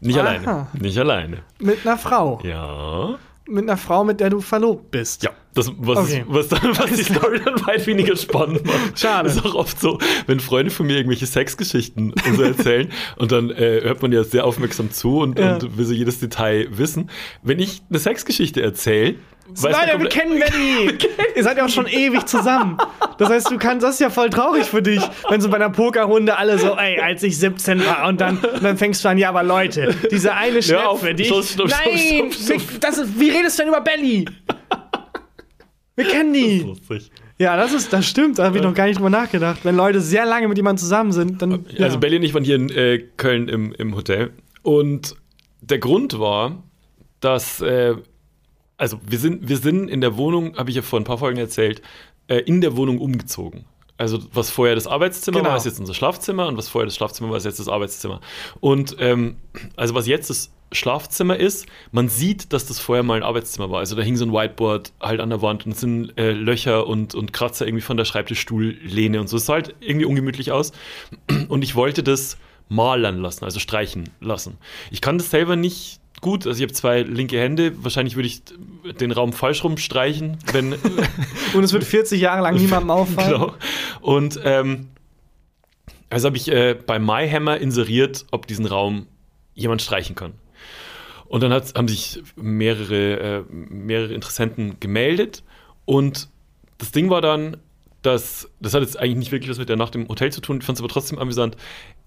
nicht Aha. alleine. Nicht alleine. Mit einer Frau. Ja. Mit einer Frau, mit der du verlobt bist. Ja, das, was, Okay. ist, was, was die Story dann weit weniger spannend macht. Schade. Ist auch oft so, wenn Freunde von mir irgendwelche Sexgeschichten so erzählen und dann äh, hört man ja sehr aufmerksam zu und, Ja. und will so jedes Detail wissen. Wenn ich eine Sexgeschichte erzähle, Leute, wir kennen Benny. Ihr seid ja auch schon ewig zusammen. Das heißt, du kannst, das ist ja voll traurig für dich, wenn so bei einer Pokerrunde alle so, ey, als ich 17 war und dann, und dann fängst du an, ja, aber Leute, diese eine. Schnepfe, die ich, stopp, stopp, Nein, stopp. Das ist, wie redest du denn über Belly? Wir kennen die. Lustig. Ja, das ist, das stimmt, da habe ich noch gar nicht drüber nachgedacht. Wenn Leute sehr lange mit jemandem zusammen sind, dann. Ja. Also Belly und ich waren hier in äh, Köln im, im Hotel. Und der Grund war, dass, äh, also wir sind, wir sind in der Wohnung, habe ich ja vor ein paar Folgen erzählt, äh, in der Wohnung umgezogen. Also was vorher das Arbeitszimmer Genau. war, ist jetzt unser Schlafzimmer und was vorher das Schlafzimmer war, ist jetzt das Arbeitszimmer. Und ähm, also was jetzt das Schlafzimmer ist, man sieht, dass das vorher mal ein Arbeitszimmer war. Also da hing so ein Whiteboard halt an der Wand und es sind äh, Löcher und, und Kratzer irgendwie von der Schreibtischstuhllehne und so. Es sah halt irgendwie ungemütlich aus. Und ich wollte das malern lassen, also streichen lassen. Ich kann das selber nicht gut, also ich habe zwei linke Hände, wahrscheinlich würde ich den Raum falsch rumstreichen, wenn Und es wird 40 Jahre lang niemandem auffallen. genau. Und ähm, also habe ich äh, bei MyHammer inseriert, ob diesen Raum jemand streichen kann. Und dann hat, haben sich mehrere, äh, mehrere Interessenten gemeldet. Und das Ding war dann, dass, das hat jetzt eigentlich nicht wirklich was mit der Nacht im Hotel zu tun, ich fand es aber trotzdem amüsant.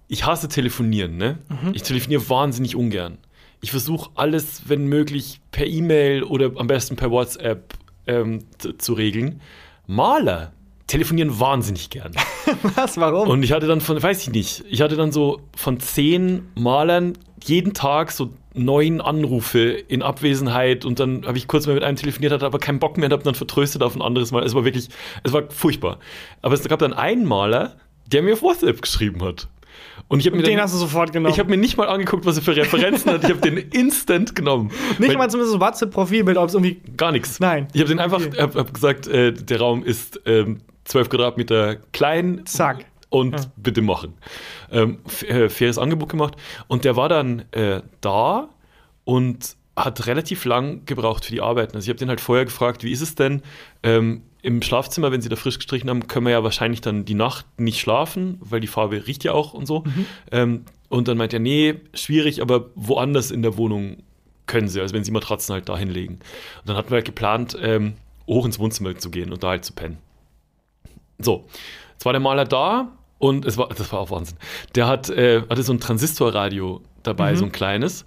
ich hasse telefonieren, ne? Ich telefoniere wahnsinnig ungern. Ich versuche alles, wenn möglich, per E-Mail oder am besten per WhatsApp ähm, zu, regeln. Maler telefonieren wahnsinnig gern. Was, warum? Und ich hatte dann von, weiß ich nicht, ich hatte dann so von zehn Malern jeden Tag so neun Anrufe in Abwesenheit und dann habe ich kurz mal mit einem telefoniert, hatte aber keinen Bock mehr und habe dann vertröstet auf ein anderes Mal. Es war wirklich, es war furchtbar. Aber es gab dann einen Maler, der mir auf WhatsApp geschrieben hat. Und ich habe mir den dann, hast du sofort genommen. ich habe mir nicht mal angeguckt, was er für Referenzen hat. Ich habe den instant genommen. nicht Weil- mal zumindest das WhatsApp-Profilbild, ob es irgendwie. Gar nichts. Nein. Ich habe den einfach, Okay. hab, hab gesagt, äh, der Raum ist ähm, 12 Quadratmeter klein. Zack. Und Ja. bitte machen. Ähm, äh, faires Angebot gemacht. Und der war dann äh, da und hat relativ lang gebraucht für die Arbeiten. Also ich habe den halt vorher gefragt, wie ist es denn ähm, im Schlafzimmer, wenn Sie da frisch gestrichen haben, können wir ja wahrscheinlich dann die Nacht nicht schlafen, weil die Farbe riecht ja auch und so. Ähm, und dann meint er, nee, schwierig, aber woanders in der Wohnung können Sie, also wenn Sie Matratzen halt da hinlegen. Und dann hatten wir halt geplant, ähm, hoch ins Wohnzimmer zu gehen und da halt zu pennen. So, jetzt war der Maler da und es war, das war auch Wahnsinn. Der hat, äh, hatte so ein Transistorradio dabei, so ein kleines,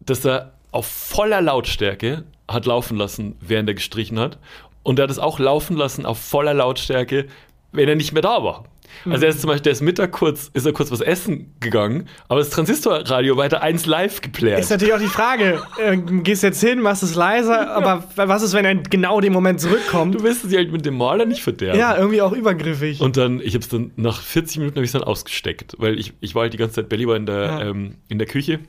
das er auf voller Lautstärke hat laufen lassen, während er gestrichen hat. Und er hat es auch laufen lassen auf voller Lautstärke, wenn er nicht mehr da war. Also er ist zum Beispiel, der ist Mittag kurz, ist er kurz was essen gegangen, aber das Transistorradio weiter eins live geplärt. Ist natürlich auch die Frage, äh, gehst jetzt hin, machst es leiser, aber was ist, wenn er genau den Moment zurückkommt? Du willst sie halt mit dem Maler nicht verderben. Ja, irgendwie auch übergriffig. Und dann, ich habe es dann nach 40 Minuten habe ich dann ausgesteckt, weil ich, ich war halt die ganze Zeit Belly war in der Ja. ähm, in der Küche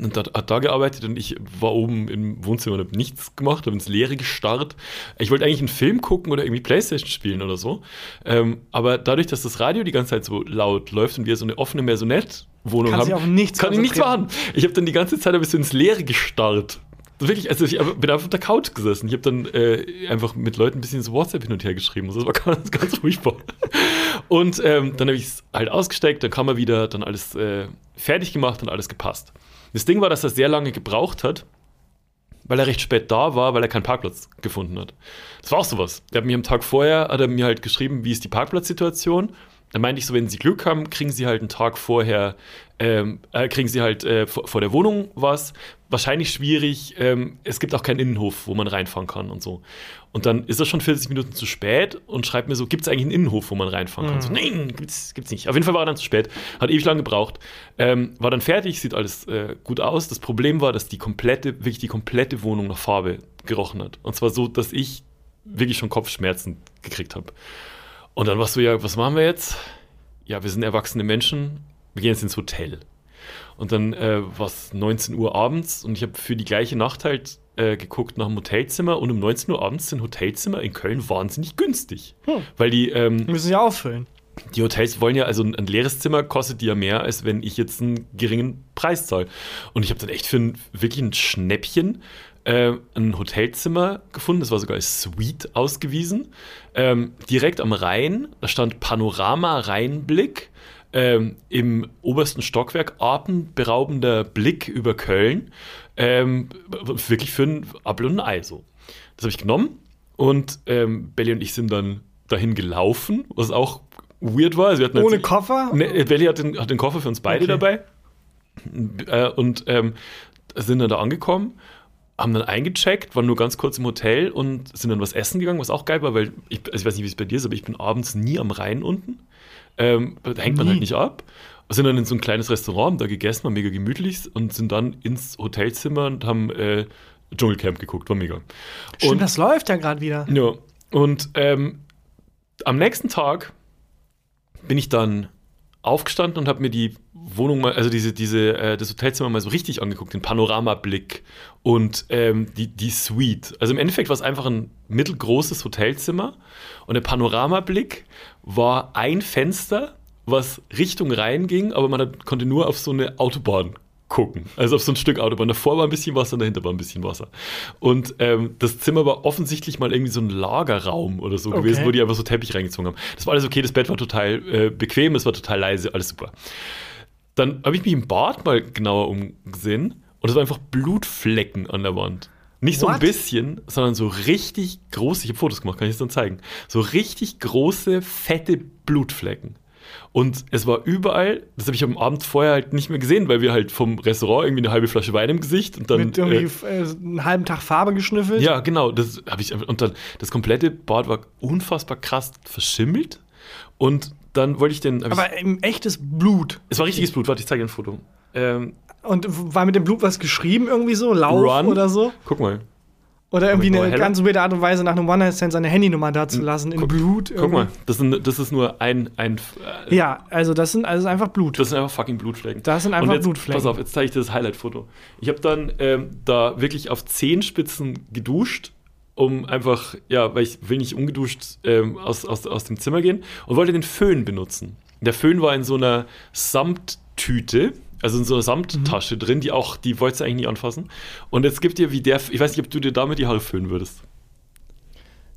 und hat, hat da gearbeitet und ich war oben im Wohnzimmer und habe nichts gemacht, habe ins Leere gestarrt. Ich wollte eigentlich einen Film gucken oder irgendwie Playstation spielen oder so. Ähm, aber dadurch, dass das Radio die ganze Zeit so laut läuft und wir so eine offene Maisonette-Wohnung haben, kann ich nichts machen. Ich habe dann die ganze Zeit ein bisschen ins Leere gestarrt. Wirklich, also ich bin einfach auf der Couch gesessen. Ich habe dann äh, einfach mit Leuten ein bisschen so WhatsApp hin und her geschrieben. Das war ganz, ganz furchtbar. Und ähm, dann habe ich es halt ausgesteckt, dann kam er wieder, dann alles äh, fertig gemacht und alles gepasst. Das Ding war, dass er sehr lange gebraucht hat, weil er recht spät da war, weil er keinen Parkplatz gefunden hat. Das war auch sowas. Der hat mir am Tag vorher, hat er mir halt geschrieben, wie ist die Parkplatzsituation. Dann meinte ich so, wenn Sie Glück haben, kriegen Sie halt einen Tag vorher, ähm, äh, kriegen Sie halt äh, vor, vor der Wohnung was. Wahrscheinlich schwierig. Ähm, es gibt auch keinen Innenhof, wo man reinfahren kann und so. Und dann ist er schon 40 Minuten zu spät und schreibt mir so, gibt es eigentlich einen Innenhof, wo man reinfahren kann? So, nein, gibt's, gibt's nicht. Auf jeden Fall war er dann zu spät. Hat ewig lang gebraucht. Ähm, war dann fertig, sieht alles äh, gut aus. Das Problem war, dass die komplette, wirklich die komplette Wohnung nach Farbe gerochen hat. Und zwar so, dass ich wirklich schon Kopfschmerzen gekriegt habe. Und dann warst du ja, was machen wir jetzt? Ja, wir sind erwachsene Menschen, wir gehen jetzt ins Hotel. Und dann äh, war es 19 Uhr abends und ich habe für die gleiche Nacht halt äh, geguckt nach einem Hotelzimmer und um 19 Uhr abends sind Hotelzimmer in Köln wahnsinnig günstig. Weil die, ähm, müssen ja auffüllen. die Hotels wollen ja, also ein, ein leeres Zimmer kostet die ja mehr, als wenn ich jetzt einen geringen Preis zahle. Und ich habe dann echt für ein, wirklich ein Schnäppchen äh, ein Hotelzimmer gefunden. Das war sogar als Suite ausgewiesen. Ähm, direkt am Rhein, da stand Panorama-Rheinblick. Ähm, Im obersten Stockwerk atemberaubender Blick über Köln. Ähm, wirklich für ein Apfel und ein Ei so. Das habe ich genommen und ähm, Belly und ich sind dann dahin gelaufen, was auch weird war. Also Ohne Koffer? Ne, Belly hat den, hat den Koffer für uns beide Okay. dabei. Äh, und ähm, sind dann da angekommen, haben dann eingecheckt, waren nur ganz kurz im Hotel und sind dann was essen gegangen, was auch geil war, weil ich, also ich weiß nicht, wie es bei dir ist, aber ich bin abends nie am Rhein unten. Ähm, da hängt man Nie. halt nicht ab. Sind dann in so ein kleines Restaurant, da gegessen, war mega gemütlich und sind dann ins Hotelzimmer und haben äh, Dschungelcamp geguckt, war mega. Stimmt, und, das läuft ja gerade wieder. ja, und ähm, am nächsten Tag bin ich dann aufgestanden und habe mir die Wohnung mal, also diese, diese, äh, das Hotelzimmer mal so richtig angeguckt, den Panoramablick und ähm, die, die Suite. Also im Endeffekt war es einfach ein mittelgroßes Hotelzimmer und der Panoramablick war ein Fenster, was Richtung Rhein ging, aber man hat, konnte nur auf so eine Autobahn gucken. Also auf so ein Stück Autobahn. Davor war ein bisschen Wasser und dahinter war ein bisschen Wasser. Und ähm, das Zimmer war offensichtlich mal irgendwie so ein Lagerraum oder so Okay. gewesen, wo die einfach so Teppich reingezogen haben. Das war alles okay, das Bett war total äh, bequem, es war total leise, alles super. Dann habe ich mich im Bad mal genauer umgesehen und es waren einfach Blutflecken an der Wand. Nicht so ein What? bisschen, sondern so richtig große, ich habe Fotos gemacht, kann ich es dann zeigen, so richtig große, fette Blutflecken. Und es war überall, das habe ich am Abend vorher halt nicht mehr gesehen, weil wir halt vom Restaurant irgendwie eine halbe Flasche Wein im Gesicht und dann. Mit irgendwie äh, äh, einen halben Tag Farbe geschnüffelt. ja, genau. Das habe ich und dann das komplette Bad war unfassbar krass verschimmelt. Und dann wollte ich den. hab ich, Aber im echtes Blut. es war richtiges Blut. Warte, ich zeige dir ein Foto. Ähm, Und war mit dem Blut was geschrieben irgendwie so? Lauf Run. oder so? guck mal. Oder irgendwie eine ahead. ganz weirde Art und Weise nach einem One-Night-Stand seine Handynummer dazulassen in Guck- Blut. Guck irgendwie. mal. Das, sind, das ist nur ein. ein äh, Ja, also das sind also einfach Blut. Das sind einfach fucking Blutflecken. Das sind einfach jetzt, Blutflecken. Pass auf, jetzt zeige ich dir das Highlight-Foto. Ich habe dann ähm, da wirklich auf Zehenspitzen geduscht, um einfach, ja, weil ich will nicht ungeduscht ähm, aus, aus, aus dem Zimmer gehen und wollte den Föhn benutzen. Der Föhn war in so einer Samttüte, also in so einer Samttasche Mhm. drin, die auch, die wolltest du eigentlich nie anfassen. Und jetzt gibt dir, wie der, ich weiß nicht, ob du dir damit die Haare föhnen würdest.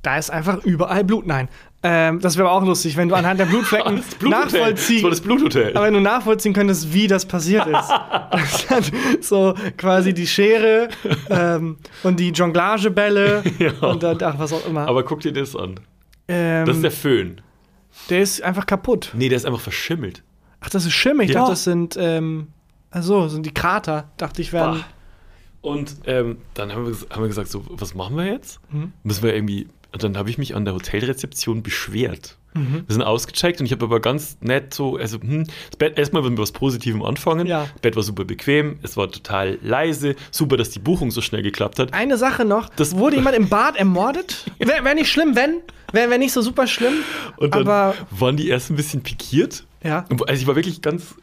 Da ist einfach überall Blut. Nein. Ähm, das wäre aber auch lustig, wenn du anhand der Blutflecken Bluthotel. Das nachvollziehen war das. Aber wenn du nachvollziehen könntest, wie das passiert ist. So quasi die Schere ähm, und die Jonglagebälle Ja. und dann, ach, was auch immer. Aber guck dir das an. ähm, Das ist der Föhn. der ist einfach kaputt. Nee, der ist einfach verschimmelt. Ach, das ist Schimmel. Ich Ja. dachte, das sind, ähm, also sind die Krater. Dachte ich, wären. Und ähm, dann haben wir, haben wir gesagt, so, was machen wir jetzt? Mhm. Müssen wir irgendwie. Und dann habe ich mich an der Hotelrezeption beschwert. Mhm. Wir sind ausgecheckt und ich habe aber ganz nett so, also hm, das Bett, erstmal mit was Positivem anfangen. Ja. Das Bett war super bequem, es war total leise, super, dass die Buchung so schnell geklappt hat. Eine Sache noch. Das- wurde jemand im Bad ermordet? Wäre wär nicht schlimm, wenn. Wäre wär nicht so super schlimm. Und dann aber waren die erst ein bisschen pikiert. Ja. Also ich war wirklich ganz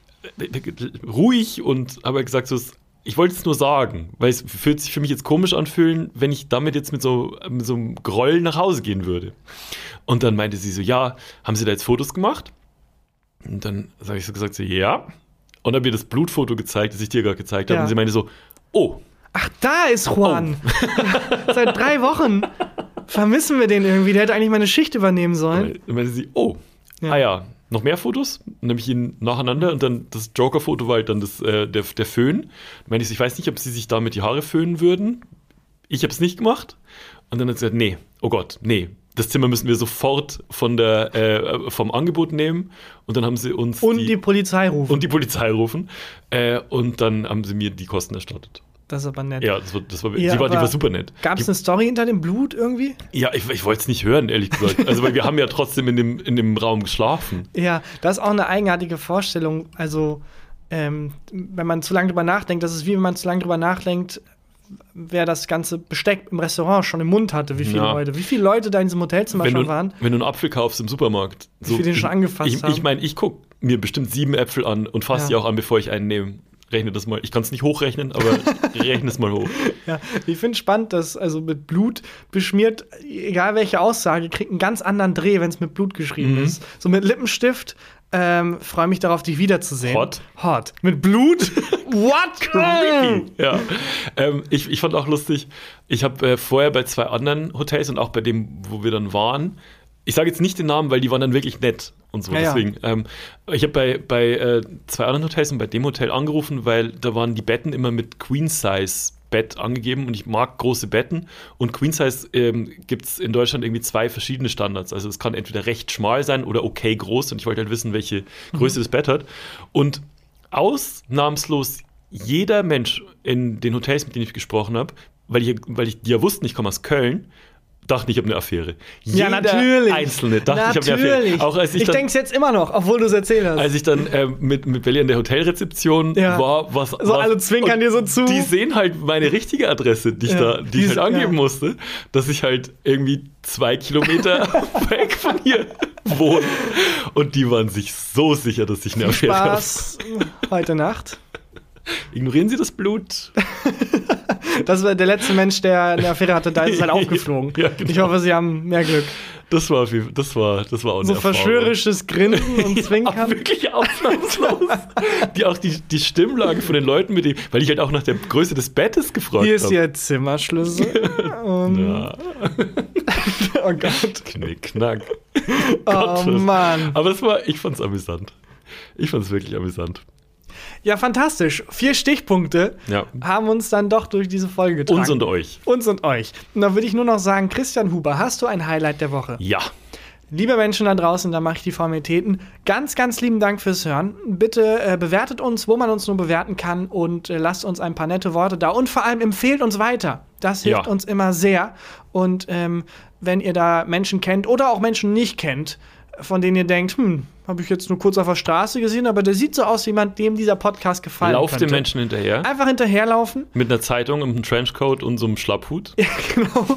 ruhig und habe gesagt, so, ich wollte es nur sagen, weil es fühlt sich für mich jetzt komisch anfühlen, wenn ich damit jetzt mit so, mit so einem Groll nach Hause gehen würde. Und dann meinte sie so, ja, haben Sie da jetzt Fotos gemacht? Und dann habe ich so gesagt, so, ja. Und habe mir das Blutfoto gezeigt, das ich dir gerade gezeigt habe. Ja. Und sie meinte so, oh, Ach, da ist Juan. Seit drei Wochen vermissen wir den irgendwie. Der hätte eigentlich meine Schicht übernehmen sollen. Dann meinte sie, oh, Ja. ah ja, noch mehr Fotos? Dann habe ich ihn nacheinander und dann das Joker-Foto war halt dann das, äh, der, der Föhn. Dann meinte ich, ich weiß nicht, ob sie sich damit die Haare föhnen würden. Ich habe es nicht gemacht. Und dann hat sie gesagt, nee, oh Gott, nee. Das Zimmer müssen wir sofort von der, äh, vom Angebot nehmen. Und dann haben sie uns Und die, Polizei rufen. und die Polizei rufen. Äh, und dann haben sie mir die Kosten erstattet. Das ist aber nett. Ja, das war, das war, Ja, die, war, die war super nett. Gab es eine Story hinter dem Blut irgendwie? Ja, ich, ich wollte es nicht hören, ehrlich gesagt. Also, weil wir haben ja trotzdem in dem, in dem Raum geschlafen. Ja, das ist auch eine eigenartige Vorstellung. Also, ähm, wenn man zu lange drüber nachdenkt, das ist wie wenn man zu lange drüber nachdenkt, wer das ganze Besteck im Restaurant schon im Mund hatte, wie viele Ja. Leute. Wie viele Leute da in diesem Hotelzimmer wenn schon du, waren. wenn du einen Apfel kaufst im Supermarkt. Wie viele den schon angefasst ich, haben. Ich meine, ich gucke mir bestimmt sieben Äpfel an und fasse Ja. die auch an, bevor ich einen nehme. Rechne das mal. Ich kann es nicht hochrechnen, aber rechne es mal hoch. Ja, ich finde spannend, dass also mit Blut beschmiert, egal welche Aussage, kriegt einen ganz anderen Dreh, wenn es mit Blut geschrieben Mhm. ist. So mit Lippenstift, ähm, freue mich darauf, dich wiederzusehen. Hot. Hot. Mit Blut? What? Creepy. Ja. Ähm, ich, ich fand auch lustig, ich habe äh, vorher bei zwei anderen Hotels und auch bei dem, wo wir dann waren, ich sage jetzt nicht den Namen, weil die waren dann wirklich nett und so. Ja, ja. Deswegen, ähm, ich habe bei, bei äh, zwei anderen Hotels und bei dem Hotel angerufen, weil da waren die Betten immer mit Queen Size Bett angegeben und ich mag große Betten und Queen Size ähm, gibt es in Deutschland irgendwie zwei verschiedene Standards. Also es kann entweder recht schmal sein oder okay groß und ich wollte halt wissen, welche Größe das Bett hat. Und ausnahmslos jeder Mensch in den Hotels, mit denen ich gesprochen habe, weil ich, weil ich die ja wussten, ich komme aus Köln, dachte ich habe eine Affäre. Ja, Jeder natürlich. Einzelne dachte ich habe eine Affäre. Natürlich. Auch als ich, ich denke es jetzt immer noch, obwohl du es erzählt hast. als ich dann ähm, mit, mit Belly an der Hotelrezeption Ja. war, was So was, alle zwinkern dir so zu. Die sehen halt meine richtige Adresse, die ich Ja. da, die ich halt angeben ja. musste, dass ich halt irgendwie zwei Kilometer weg von hier wohne. Und die waren sich so sicher, dass ich eine Affäre habe. Heute Nacht. Ignorieren Sie das Blut. Das war der letzte Mensch, der eine Affäre hatte, da ist es halt aufgeflogen. Ja, genau. Ich hoffe, sie haben mehr Glück. Das war, viel- das war, das war auch So Erfahrung. verschwörerisches Grinsen und Ja, Zwinkern. wirklich ausnahmslos. die auch die, die Stimmlage von den Leuten, mit dem, weil ich halt auch nach der Größe des Bettes gefragt Hier ist habe. ihr Zimmerschlüssel. Und, Ja, Oh Gott. knick, knack. Oh Gottes. Mann. Aber es war, ich fand's amüsant. Ich fand's wirklich amüsant. Ja, fantastisch. Vier Stichpunkte Ja. haben uns dann doch durch diese Folge getragen. Uns und euch. Uns und euch. Und da würde ich nur noch sagen, Christian Huber, hast du ein Highlight der Woche? Ja. Liebe Menschen da draußen, da mache ich die Formalitäten. Ganz, ganz lieben Dank fürs Hören. Bitte äh, bewertet uns, wo man uns nur bewerten kann und äh, lasst uns ein paar nette Worte da und vor allem empfehlt uns weiter. Das hilft Ja. uns immer sehr. Und ähm, wenn ihr da Menschen kennt oder auch Menschen nicht kennt, von denen ihr denkt, hm, habe ich jetzt nur kurz auf der Straße gesehen, aber der sieht so aus wie jemand, dem dieser Podcast gefallen Lauf könnte. dem Menschen hinterher. Einfach hinterherlaufen Mit einer Zeitung und einem Trenchcoat und so einem Schlapphut. genau.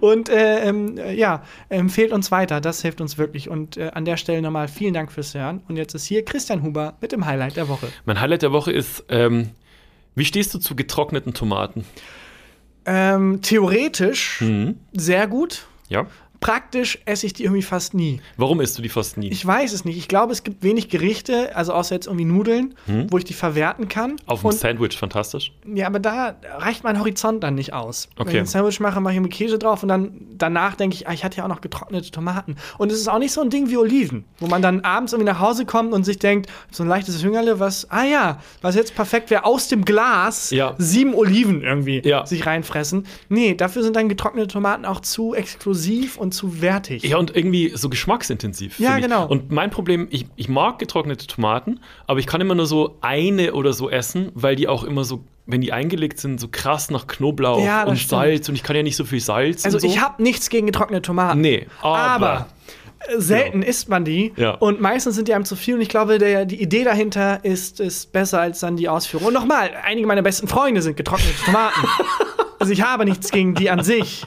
Und äh, ähm, äh, ja, empfehlt uns weiter, das hilft uns wirklich. Und äh, an der Stelle nochmal vielen Dank fürs Hören. Und jetzt ist hier Christian Huber mit dem Highlight der Woche. Mein Highlight der Woche ist, ähm, wie stehst du zu getrockneten Tomaten? Ähm, theoretisch Mhm. sehr gut. Ja. Praktisch esse ich die irgendwie fast nie. Warum isst du die fast nie? Ich weiß es nicht. Ich glaube, es gibt wenig Gerichte, also außer jetzt irgendwie Nudeln, wo ich die verwerten kann. Hm? Auf dem Sandwich, fantastisch. Ja, aber da reicht mein Horizont dann nicht aus. Wenn Okay. ich ein Sandwich mache, mache ich irgendwie Käse drauf und dann danach denke ich, ah, ich hatte ja auch noch getrocknete Tomaten. Und es ist auch nicht so ein Ding wie Oliven, wo man dann abends irgendwie nach Hause kommt und sich denkt, so ein leichtes Hüngerle, was, ah ja, was jetzt perfekt wäre, aus dem Glas Ja. sieben Oliven irgendwie Ja. sich reinfressen. Nee, dafür sind dann getrocknete Tomaten auch zu exklusiv und zu wertig. Ja, und irgendwie so geschmacksintensiv. Ja, genau. Und mein Problem, ich, ich mag getrocknete Tomaten, aber ich kann immer nur so eine oder so essen, weil die auch immer so, wenn die eingelegt sind, so krass nach Knoblauch Ja, und stimmt. Salz und ich kann ja nicht so viel Salz. Also und so. ich habe nichts gegen getrocknete Tomaten. Nee, aber- aber äh, selten isst man die Ja. und meistens sind die einem zu viel und ich glaube, der, die Idee dahinter ist, ist besser als dann die Ausführung. Und nochmal, einige meiner besten Freunde sind getrocknete Tomaten. also ich habe nichts gegen die an sich.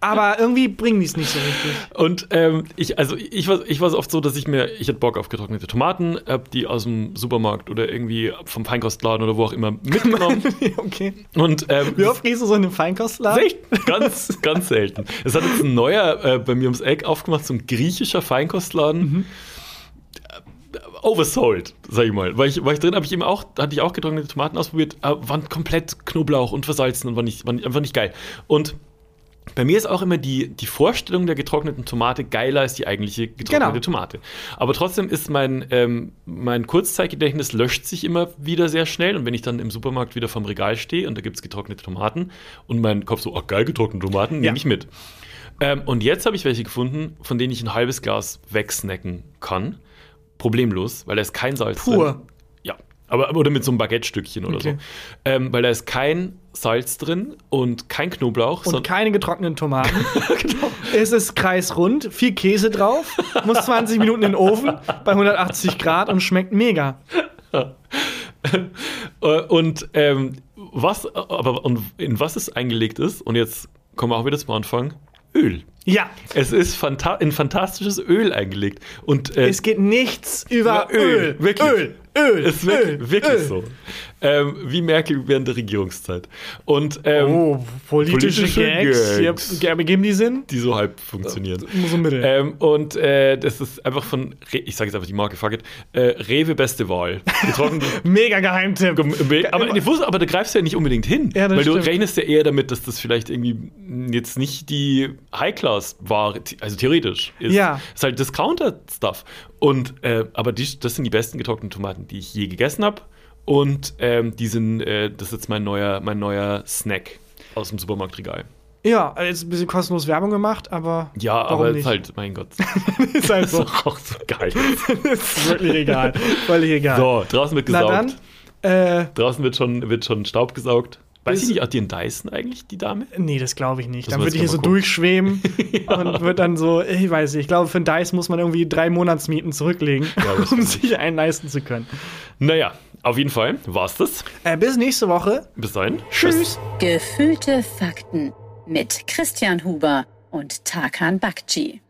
Aber irgendwie bringen die es nicht so richtig. Und ähm, ich, also ich war, ich war so oft so, dass ich mir, ich hatte Bock auf getrocknete Tomaten, hab die aus dem Supermarkt oder irgendwie vom Feinkostladen oder wo auch immer mitgenommen. okay. und ähm, Wie oft gehst du so in den Feinkostladen? Echt? Ganz, ganz selten. Es hat jetzt ein neuer äh, bei mir ums Eck aufgemacht, so ein griechischer Feinkostladen. Äh, Oversold, sag ich mal. War ich, war ich drin, habe ich eben auch, hatte ich auch getrocknete Tomaten ausprobiert, waren komplett Knoblauch und versalzen und war nicht, war nicht, einfach nicht geil. Und bei mir ist auch immer die, die Vorstellung der getrockneten Tomate geiler als die eigentliche getrocknete Genau. Tomate. Aber trotzdem ist mein, ähm, mein Kurzzeitgedächtnis löscht sich immer wieder sehr schnell. Und wenn ich dann im Supermarkt wieder vom Regal stehe und da gibt es getrocknete Tomaten und mein Kopf so, ach geil, getrocknete Tomaten, nehme Ja. ich mit. Ähm, und jetzt habe ich welche gefunden, von denen ich ein halbes Glas wegsnacken kann. Problemlos, weil da ist kein Salz Pur. drin. Aber oder mit so einem Baguette-Stückchen oder Okay. so. Ähm, weil da ist kein Salz drin und kein Knoblauch, Und keine getrockneten Tomaten. genau. Es ist kreisrund, viel Käse drauf, muss 20 Minuten in den Ofen bei 180 Grad und schmeckt mega. Und ähm, was, aber und in was es eingelegt ist, und jetzt kommen wir auch wieder zum Anfang, Öl. Ja, Es ist fanta in fantastisches Öl eingelegt. Und äh, es geht nichts über Öl, Öl. wirklich. Öl, Öl, ist wirklich, Öl, wirklich Öl. so. Ähm, wie Merkel während der Regierungszeit. Und ähm, Oh, politische, Politische Gags. Gags. Ja, geben die Sinn? die so halb funktionieren. So mittel. Ähm, und äh, das ist einfach von, Re ich sage jetzt einfach die Marke, fuck it, äh, Rewe beste Wahl. Mega Geheimtipp. aber, wusste, aber da greifst du ja nicht unbedingt hin. Ja, weil du stimmt. rechnest ja eher damit, dass das vielleicht irgendwie jetzt nicht die High-Class-Ware, also theoretisch ist. Ja. Ist halt Discounter-Stuff. Und, äh, aber die, das sind die besten getrockneten Tomaten, die ich je gegessen habe. Und ähm, die sind, äh, das ist jetzt mein neuer, mein neuer Snack aus dem Supermarktregal. Ja, jetzt ein bisschen kostenlos Werbung gemacht, aber. Ja, aber nicht? ist halt, mein Gott, ist halt ist so. doch auch so geil. ist wirklich egal. Völlig egal. So, draußen wird Na gesaugt. dann, äh, Draußen wird schon, wird schon Staub gesaugt. Weiß Ist- ich nicht, hat die einen Dyson eigentlich, die Dame? nee, das glaube ich nicht. Das Dann würde ich hier so gucken. durchschweben und wird dann so, ich weiß nicht, ich glaube, für einen Dice muss man irgendwie drei Monatsmieten zurücklegen, Ja, um sich einen leisten zu können. Naja, auf jeden Fall war's das. Äh, bis nächste Woche. Bis dahin. Tschüss. Gefühlte Fakten mit Christian Huber und Tarkan Bakci.